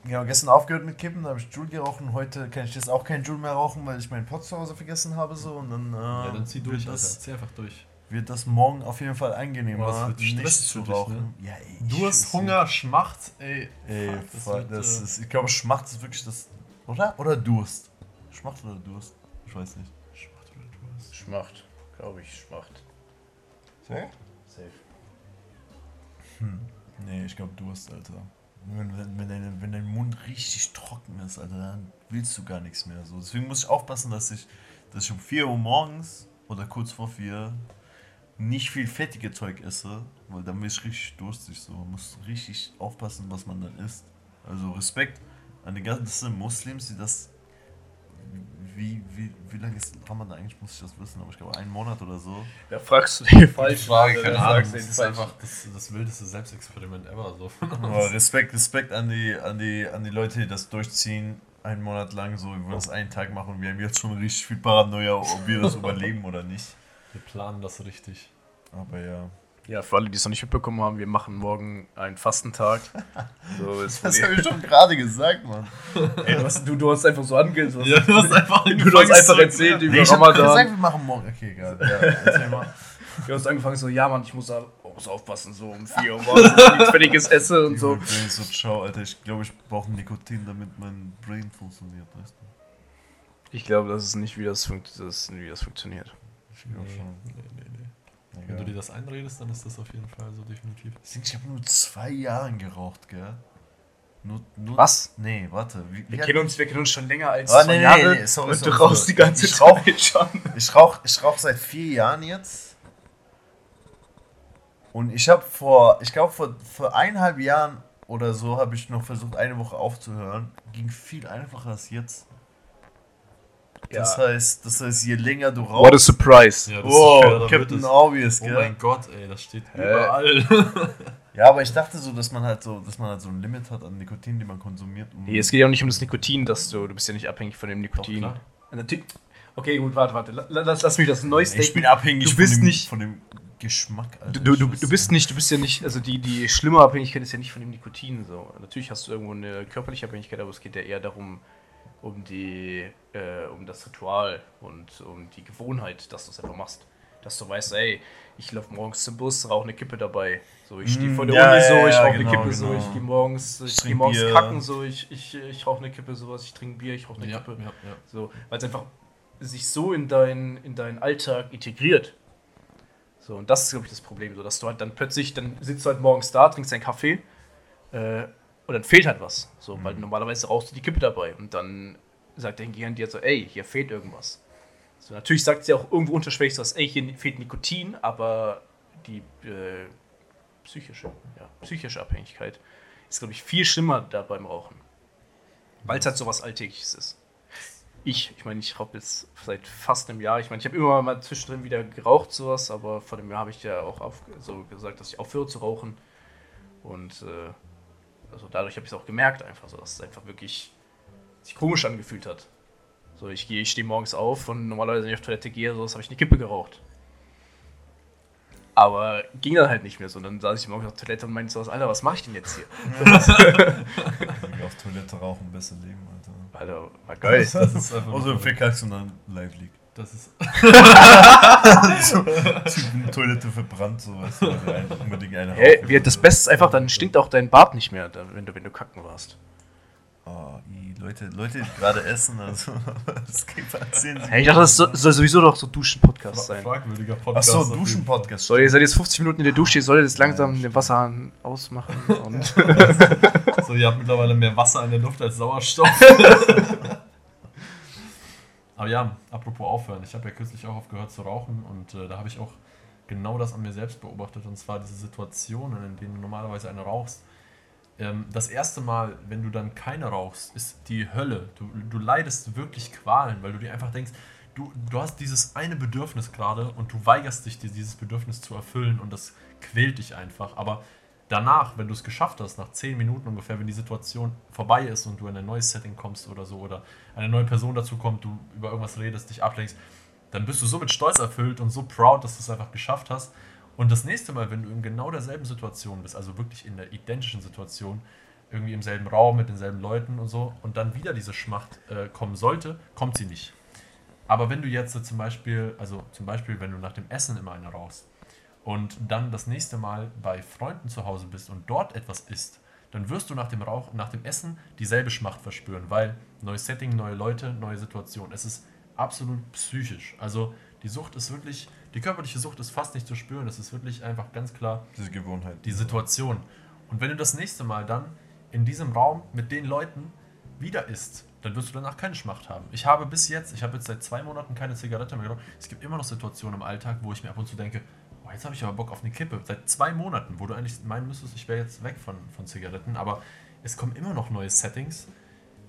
genau, gestern aufgehört mit Kippen, da habe ich Joule geraucht und heute kann ich jetzt auch kein Joule mehr rauchen, weil ich meinen Pot zu Hause vergessen habe. So, und dann, äh, Ja, dann zieh durch, wird, Alter. das, Zieh einfach durch. wird das morgen auf jeden Fall angenehmer, Boah, das wird nicht zu für dich, rauchen. Ja, ey, Du hast Hunger, Schmacht, ey. Ey, Fuck, das fuck, wird, das äh, ist, ich glaube, Schmacht ist wirklich das. Oder? Oder Durst? Schmacht oder Durst? Ich weiß nicht. Schmacht oder Durst. Schmacht. Glaube ich, Schmacht. Safe? Safe. Nee, ich glaube Durst, Alter. Wenn, wenn, deine, wenn dein Mund richtig trocken ist, Alter, dann willst du gar nichts mehr. So. Deswegen muss ich aufpassen, dass ich, dass ich um 4 Uhr morgens oder kurz vor 4 nicht viel fettige Zeug esse, weil dann bin ich richtig durstig. So. Man muss richtig aufpassen, was man dann isst. Also Respekt an die ganzen Muslims, die das. Wie, wie, wie lange ist Ramadan eigentlich, muss ich das wissen, aber ich glaube einen Monat oder so. Da fragst du den falsch. Frage, keine Ahnung. Das ist einfach das, das wildeste Selbstexperiment ever. So. Respekt, Respekt an die, an, die, an die Leute, die das durchziehen. Einen Monat lang so, wir wollen das einen Tag machen und wir haben jetzt schon richtig viel Paranoia, ob wir das (laughs) überleben oder nicht. Wir planen das richtig. Aber ja. Ja, für alle, die es noch nicht mitbekommen haben, wir machen morgen einen Fastentag. (laughs) So Das habe ich schon gerade gesagt, Mann. (laughs) Ey, du, hast, du, du hast einfach so ange... Du hast, Ja, du hast einfach du, du hast einfach erzählt über Nee, ich habe gesagt, Ramadan. wir machen morgen. Okay, egal. Ja. Du hast angefangen so, ja Mann, ich muss, da, oh, muss aufpassen, so um 4 Uhr morgens, dass ich Fertiges esse und so. Ich so, ciao, Alter. Ich glaube, ich brauche Nikotin, damit mein Brain funktioniert, weißt du? Ich glaube, das ist nicht, wie das, funkt, das, wie das funktioniert. Ich glaube schon. nee, nee, nee. Wenn du dir das einredest, dann ist das auf jeden Fall so definitiv. Ich habe nur zwei Jahre geraucht, gell? Nur, nur Was? Nee, warte. Wie, Wir kennen uns, wir kennen uns schon länger als Ah, zwei nee, Jahre nee, sorry, und sorry, du rauchst sorry. die ganze Ich rauch- Zeit schon. Ich rauche ich rauch seit vier Jahren jetzt. Und ich habe vor, ich glaube vor, vor eineinhalb Jahren oder so habe ich noch versucht, eine Woche aufzuhören. Ging viel einfacher als jetzt. Das Ja. heißt, das heißt, je länger du What a rauchst. surprise. Ja, Oh, wird Captain Obvious, Oh gell? mein Gott, ey, das steht Hä? überall. (laughs) Ja, aber ich dachte so, dass man halt so, dass man halt so ein Limit hat an Nikotin, die man konsumiert. Um Nee, es geht ja auch nicht um das Nikotin, dass du, du bist ja nicht abhängig von dem Nikotin. Natürlich- Okay, gut, warte, warte. La- Lass, lass mich das neu ich bin abhängig Du bist von, dem, nicht- von dem Geschmack. Alter. Du, du, du bist nicht, du bist ja nicht, also die, die schlimme Abhängigkeit ist ja nicht von dem Nikotin so. Natürlich hast du irgendwo eine körperliche Abhängigkeit, aber es geht ja eher darum, um die, äh, um das Ritual und um die Gewohnheit, dass du es einfach machst. Dass du weißt, ey, ich laufe morgens zum Bus, rauche eine Kippe dabei. So, ich stehe Mm, vor der ja, Uni ja, so, ich rauche eine genau, Kippe so, genau. ich gehe morgens, ich, Ich gehe morgens Bier. kacken so, ich, ich, ich rauche eine Kippe sowas, ich trinke Bier, ich rauche eine Ja, Kippe. So, weil es einfach sich so in, dein, in deinen Alltag integriert. So, und das ist, glaube ich, das Problem, so dass du halt dann plötzlich, dann sitzt du halt morgens da, trinkst deinen Kaffee äh, und dann fehlt halt was. So, weil normalerweise rauchst du die Kippe dabei und dann sagt dein Gehirn dir so, ey, hier fehlt irgendwas. So, natürlich sagt sie auch irgendwo unterschwellig so, ey, hier fehlt Nikotin, aber die äh, psychische, ja, psychische Abhängigkeit ist, glaube ich, viel schlimmer da beim Rauchen. Weil es halt so was Alltägliches ist. Ich, ich meine, ich rauche jetzt seit fast einem Jahr. Ich meine, ich habe immer mal zwischendrin wieder geraucht, sowas, aber vor dem Jahr habe ich ja auch auf, so gesagt, dass ich aufhöre zu rauchen. Und äh, also dadurch habe ich es auch gemerkt, einfach so, dass es einfach wirklich sich komisch angefühlt hat. So, ich gehe, ich stehe morgens auf und normalerweise, wenn ich auf Toilette gehe, so, habe ich eine Kippe geraucht. Aber ging dann halt nicht mehr so. Und dann saß ich morgens auf Toilette und meinte so, Alter, was mache ich denn jetzt hier? (laughs) auf Toilette rauchen, besser leben, Alter. Alter, war geil. Das ist einfach Außer im Verkackst und dann live liegt. Das ist. (laughs) Die Toilette verbrannt, so ein- unbedingt eine Hey, wie, das. Beste ist einfach, dann stinkt auch dein Bart nicht mehr, wenn, du, wenn du kacken warst. Oh, i, Leute, Leute, die gerade essen, also (laughs) das geht erzählen sie. Hey, ich dachte, das soll, soll sowieso doch so Duschen-Podcast sein. Fragwürdiger Podcast. Achso, Duschen-Podcast. So, ihr seid jetzt 50 Minuten in der Dusche, ihr solltet jetzt langsam den Wasserhahn ausmachen. (laughs) So, ihr habt mittlerweile mehr Wasser in der Luft als Sauerstoff. Aber ja, apropos aufhören. Ich habe ja kürzlich auch aufgehört zu rauchen und äh, da habe ich auch genau das an mir selbst beobachtet. Und zwar diese Situationen, in denen du normalerweise eine rauchst. Ähm, das erste Mal, wenn du dann keine rauchst, ist die Hölle. Du, du leidest wirklich Qualen, weil du dir einfach denkst, du, du hast dieses eine Bedürfnis gerade und du weigerst dich, dir dieses Bedürfnis zu erfüllen und das quält dich einfach. Aber danach, wenn du es geschafft hast, nach 10 Minuten ungefähr, wenn die Situation vorbei ist und du in ein neues Setting kommst oder so, oder eine neue Person dazu kommt, du über irgendwas redest, dich ablenkst, dann bist du so mit Stolz erfüllt und so proud, dass du es einfach geschafft hast. Und das nächste Mal, wenn du in genau derselben Situation bist, also wirklich in der identischen Situation, irgendwie im selben Raum mit denselben Leuten und so und dann wieder diese Schmacht äh, kommen sollte, kommt sie nicht. Aber wenn du jetzt zum Beispiel, also zum Beispiel, wenn du nach dem Essen immer eine rauchst und dann das nächste Mal bei Freunden zu Hause bist und dort etwas isst, dann wirst du nach dem Rauch, nach dem Essen dieselbe Schmacht verspüren, weil neues Setting, neue Leute, neue Situation. Es ist absolut psychisch. Also die Sucht ist wirklich, die körperliche Sucht ist fast nicht zu spüren. Es ist wirklich einfach ganz klar Diese Gewohnheit. die Situation. Und wenn du das nächste Mal dann in diesem Raum mit den Leuten wieder isst, dann wirst du danach keine Schmacht haben. Ich habe bis jetzt, ich habe jetzt seit zwei Monaten keine Zigarette mehr geraucht. Es gibt immer noch Situationen im Alltag, wo ich mir ab und zu denke, jetzt habe ich aber Bock auf eine Kippe. Seit zwei Monaten, wo du eigentlich meinen müsstest, ich wäre jetzt weg von, von Zigaretten. Aber es kommen immer noch neue Settings,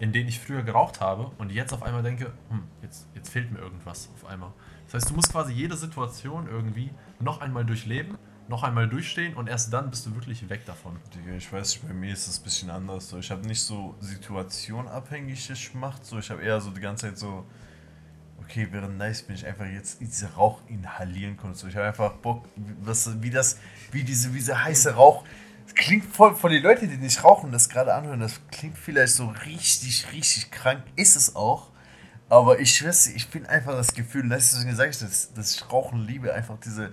in denen ich früher geraucht habe und jetzt auf einmal denke, hm, jetzt, jetzt fehlt mir irgendwas auf einmal. Das heißt, du musst quasi jede Situation irgendwie noch einmal durchleben, noch einmal durchstehen und erst dann bist du wirklich weg davon. Ich weiß nicht, bei mir ist es ein bisschen anders. Ich habe nicht so situationabhängige Schmacht, so ich habe eher so die ganze Zeit so, okay, wäre nice, wenn ich einfach jetzt diesen Rauch inhalieren konnte. So, ich habe einfach Bock, was, wie das, wie diese, wie dieser heiße Rauch. Das klingt voll von den Leuten, die nicht rauchen, das gerade anhören, das klingt vielleicht so richtig, richtig krank, ist es auch. Aber ich schwör's, ich bin einfach das Gefühl, deswegen sage ich das, dass ich Rauchen liebe, einfach diese,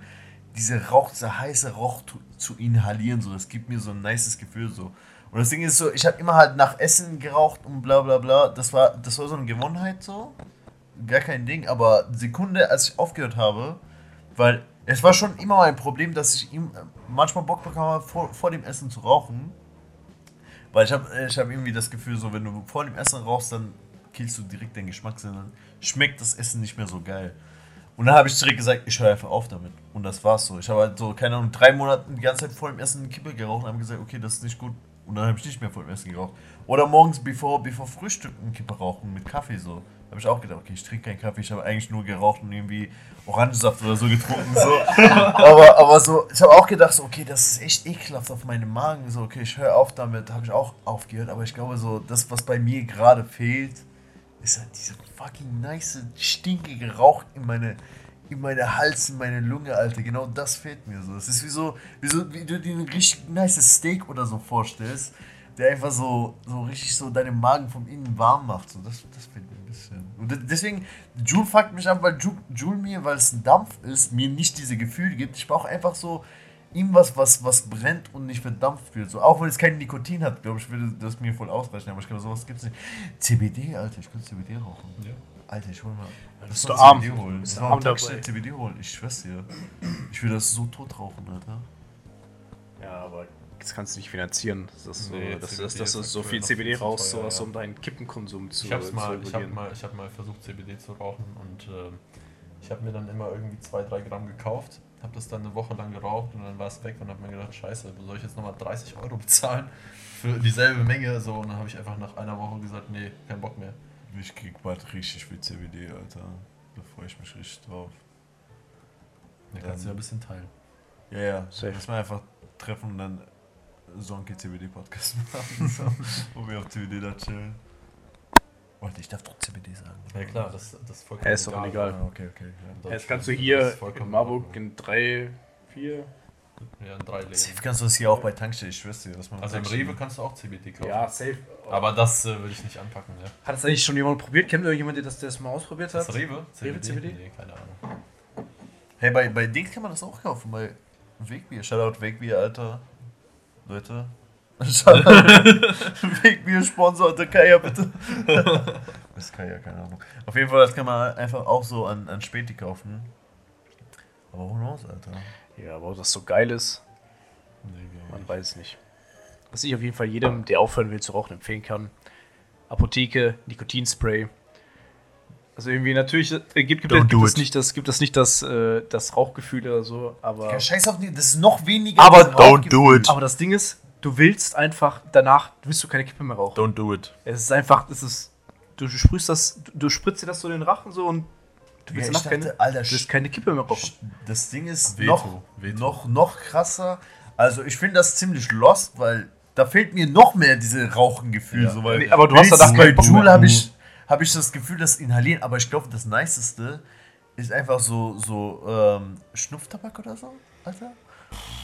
diese Rauch, dieser heiße Rauch zu, zu inhalieren, so, das gibt mir so ein nices Gefühl, so. Und das Ding ist so, ich habe immer halt nach Essen geraucht und bla bla bla, das war, das war so eine Gewohnheit, so, gar kein Ding, aber Sekunde, als ich aufgehört habe, weil es war schon immer mein Problem, dass ich ihm manchmal Bock habe, vor, vor dem Essen zu rauchen, weil ich habe ich hab irgendwie das Gefühl, so, wenn du vor dem Essen rauchst, dann killst du direkt den Geschmackssinn, dann schmeckt das Essen nicht mehr so geil. Und dann habe ich direkt gesagt, ich höre einfach auf damit. Und das war's so. Ich habe halt so, keine Ahnung, drei Monate die ganze Zeit vor dem Essen eine Kippe geraucht und habe gesagt, okay, das ist nicht gut. Und dann habe ich nicht mehr vor dem Essen geraucht. Oder morgens, bevor, bevor Frühstück, eine Kippe rauchen mit Kaffee so. Habe ich auch gedacht, okay, ich trinke keinen Kaffee, ich habe eigentlich nur geraucht und irgendwie Orangensaft oder so getrunken. So. (laughs) aber, aber so, ich habe auch gedacht, so, okay, das ist echt ekelhaft auf meinem Magen. So, okay, ich höre auf damit, habe ich auch aufgehört. Aber ich glaube, so, das, was bei mir gerade fehlt, ist halt dieser fucking nice, stinkige Rauch in meine, in meine Hals, in meine Lunge, Alter. Genau das fehlt mir so. Es ist wie so, wie so, wie du dir ein richtig nice Steak oder so vorstellst, der einfach so, so richtig so deinen Magen vom Innen warm macht. So, das, das fehlt mir ein bisschen. Und de- deswegen, Joule fuckt mich an, weil Joule mir, weil es ein Dampf ist, mir nicht diese Gefühle gibt. Ich brauche einfach so irgendwas, was, was brennt und nicht verdampft wird. So, auch wenn es kein Nikotin hat, glaube ich, würde das mir voll ausreichen. Aber ich glaube, sowas gibt es nicht. CBD, Alter, ich könnte CBD rauchen. Ja. Alter, ich hol mal. bist du arm. CBD holen. Bist du arm dabei. CBD holen. Ich schwör's dir. Ich will das so tot rauchen, Alter. Ja, aber das kannst du nicht finanzieren. Das ist so, Nee, das CBD ist, dass du ist so viel CBD zu raus, teuer, sowas, ja. um deinen Kippenkonsum zu, Ich habe zu mal, ich hab regulieren. mal, ich hab mal versucht, CBD zu rauchen und ähm, ich habe mir dann immer irgendwie 2-3 Gramm gekauft, habe das dann eine Woche lang geraucht und dann war es weg und habe mir gedacht, scheiße, soll ich jetzt nochmal 30 Euro bezahlen für dieselbe Menge? So, und dann habe ich einfach nach einer Woche gesagt, nee, kein Bock mehr. Ich krieg bald richtig viel CBD, Alter. Da freue ich mich richtig drauf. Da Dann- kannst du ja ein bisschen teilen. Ja, ja. Safe. Lass mal einfach treffen und dann Sonke CBD Podcast (laughs) machen. So, wo wir auf CBD da chillen. Warte, ich darf doch CBD sagen. Ja klar, das, das ist vollkommen Ja, ist doch egal. Ah, okay, okay. Ja. Jetzt kannst du Das hier ist vollkommen in Marburg in drei, vier. Ja, in drei Läden. Safe kannst du das hier auch bei Tankstelle, ich schwör's dir. Dass man Also im Rewe kannst du auch CBD kaufen. Ja, safe. Aber das äh, würde ich nicht anpacken, ja. Hat das eigentlich schon jemand probiert? Kennt ihr jemanden, der das, der das mal ausprobiert hat? Das Rewe? Rewe CBD? Nee, keine Ahnung. Hey, bei, bei Dings kann man das auch kaufen, bei Wegbier. Shoutout Wegbier, Alter. Leute. Shoutout (laughs) (laughs) Wegbier Sponsor, der Kaya, bitte. (laughs) das ist Kaya, keine Ahnung. Auf jeden Fall, das kann man einfach auch so an, an Späti kaufen. Aber who knows, Alter. Ja, aber ob das so geil ist, Nee, nee. man weiß es nicht. Was ich auf jeden Fall jedem, der aufhören will zu rauchen, empfehlen kann. Apotheke, Nikotinspray. Also irgendwie natürlich äh, gibt, gibt, gibt do es it. nicht das gibt es nicht das, äh, das Rauchgefühl oder so, aber Ja, scheiß auf die, das ist noch weniger. Aber als don't Rauchgefühl. aber das Ding ist, du willst einfach danach willst du keine Kippe mehr rauchen. Don't do it. Es ist einfach, es ist du sprühst das, du spritzt dir das so in den Rachen so und du Ja, willst ich danach dachte, keine, Alter, du keine Kippe mehr rauchen. Das Ding ist Veto, noch, Veto. noch, noch krasser. Also ich finde das ziemlich lost, weil da fehlt mir noch mehr diese Rauchengefühl. Ja. So, weil Nee, aber du hast danach bei Joule habe ich, hab ich das Gefühl, das Inhalieren. Aber ich glaube, das Niceste ist einfach so, so ähm, Schnupftabak oder so, Alter.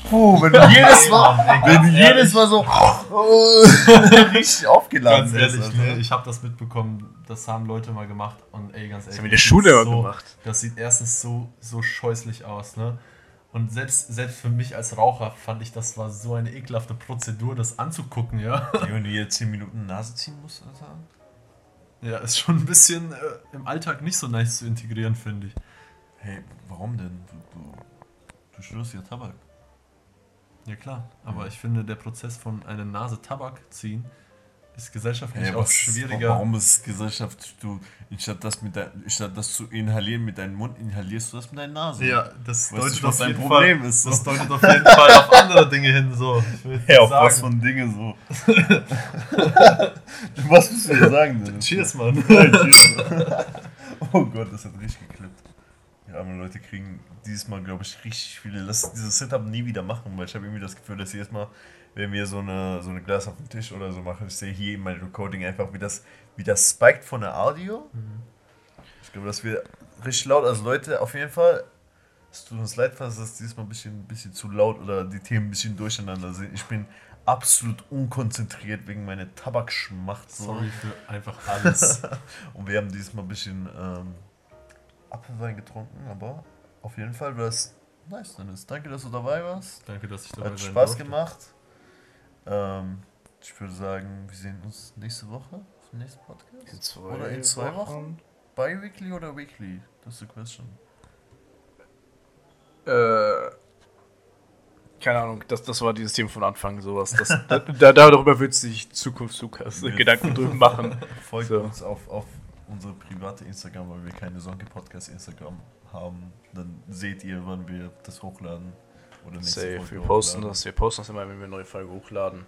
Puh, wenn du (laughs) jedes Mal, wenn du jedes Mal so (laughs) richtig aufgeladen Ganz ehrlich, Alter. ne, ich habe das mitbekommen, das haben Leute mal gemacht und ey, ganz ehrlich. Das haben wir in der Schule so, gemacht. Das sieht erstens so, so scheußlich aus, ne? Und selbst, selbst für mich als Raucher fand ich, das war so eine ekelhafte Prozedur, das anzugucken, ja. (laughs) Wenn du jetzt 10 Minuten Nase ziehen musst, Alter. Ja, ist schon ein bisschen äh, im Alltag nicht so nice zu integrieren, finde ich. Hey, warum denn? Du, du, du schlürfst ja Tabak. Ja klar, aber ich finde, der Prozess von einer Nase Tabak ziehen ist gesellschaftlich Hey, auch schwieriger. Warum ist Gesellschaft, du, statt das, mit dein, statt das zu inhalieren mit deinem Mund, inhalierst du das mit deiner Nase? Ja, das Weißt deutet du, auf jeden Problem Fall, ist, so? Das deutet auf jeden Fall auf andere Dinge hin, so. Ja, auf sagen. was von Dinge so. (laughs) was musst du dir sagen? denn? Cheers, Mann. Cheers. (laughs) oh Gott, das hat richtig geklappt. Die armen Leute kriegen dieses Mal, glaube ich, richtig viele. Lass dieses Setup nie wieder machen, weil ich habe irgendwie das Gefühl, dass jedes Mal, wenn wir so eine, so eine Glas auf dem Tisch oder so machen, ich sehe hier in meinem Recording einfach, wie das, wie das spiked von der Audio. Ich glaube, das wird richtig laut. Also Leute, auf jeden Fall, es tut uns leid, falls das dieses Mal ein bisschen, ein bisschen zu laut oder die Themen ein bisschen durcheinander sind. Ich bin absolut unkonzentriert wegen meiner Tabakschmacht. so. Sorry für einfach (laughs) alles. Und wir haben dieses Mal ein bisschen ähm, Apfelwein getrunken, aber auf jeden Fall war es nice, Dennis. Danke, dass du dabei warst. Danke, dass ich dabei Hat sein Spaß durfte. gemacht. Ähm, ich würde sagen, wir sehen uns nächste Woche auf dem nächsten Podcast. Oder in zwei Wochen? Bi-weekly oder weekly? Das ist die question. Äh, keine Ahnung, das, das war dieses Thema von Anfang, sowas. Das, (laughs) da, da, darüber wird sich Zukunft Lukas. Gedanken drüber machen. (laughs) Folgt So. uns auf, auf unsere private Instagram, weil wir keine Sonke Podcast Instagram haben. Dann seht ihr, wann wir das hochladen. Oder nächste Safe, Folge wir posten hochladen. das, wir posten das immer, wenn wir eine neue Folge hochladen.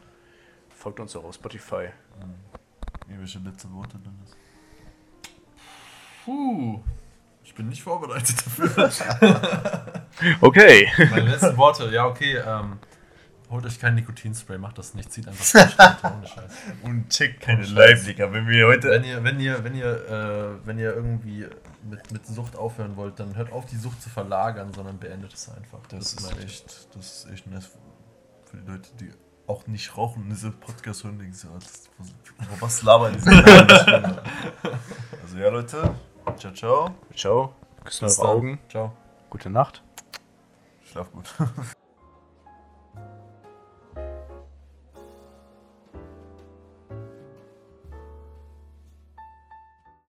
Folgt uns auch auf Spotify. Irgendwelche letzte Worte, Dennis? Puh. Ich bin nicht vorbereitet dafür. (laughs) (laughs) Okay. Meine letzten Worte, ja, okay. Ähm, holt euch kein Nikotinspray, macht das nicht. Zieht einfach ohne Scheiß. (laughs) Und checkt keine. Live-Digga. Wenn wir heute Wenn ihr, wenn ihr, wenn ihr, äh, wenn ihr irgendwie mit, mit Sucht aufhören wollt, dann hört auf, die Sucht zu verlagern, sondern beendet es einfach. Das, ist meine ich. echt, das ist echt nice für die Leute, die auch nicht rauchen und diese Podcast hören, denken so, das, was, was labern die? (laughs) also ja, Leute, ciao, ciao, Ciao. Küssen eure. Augen. Ciao. Gute Nacht. schlaf gut. (laughs)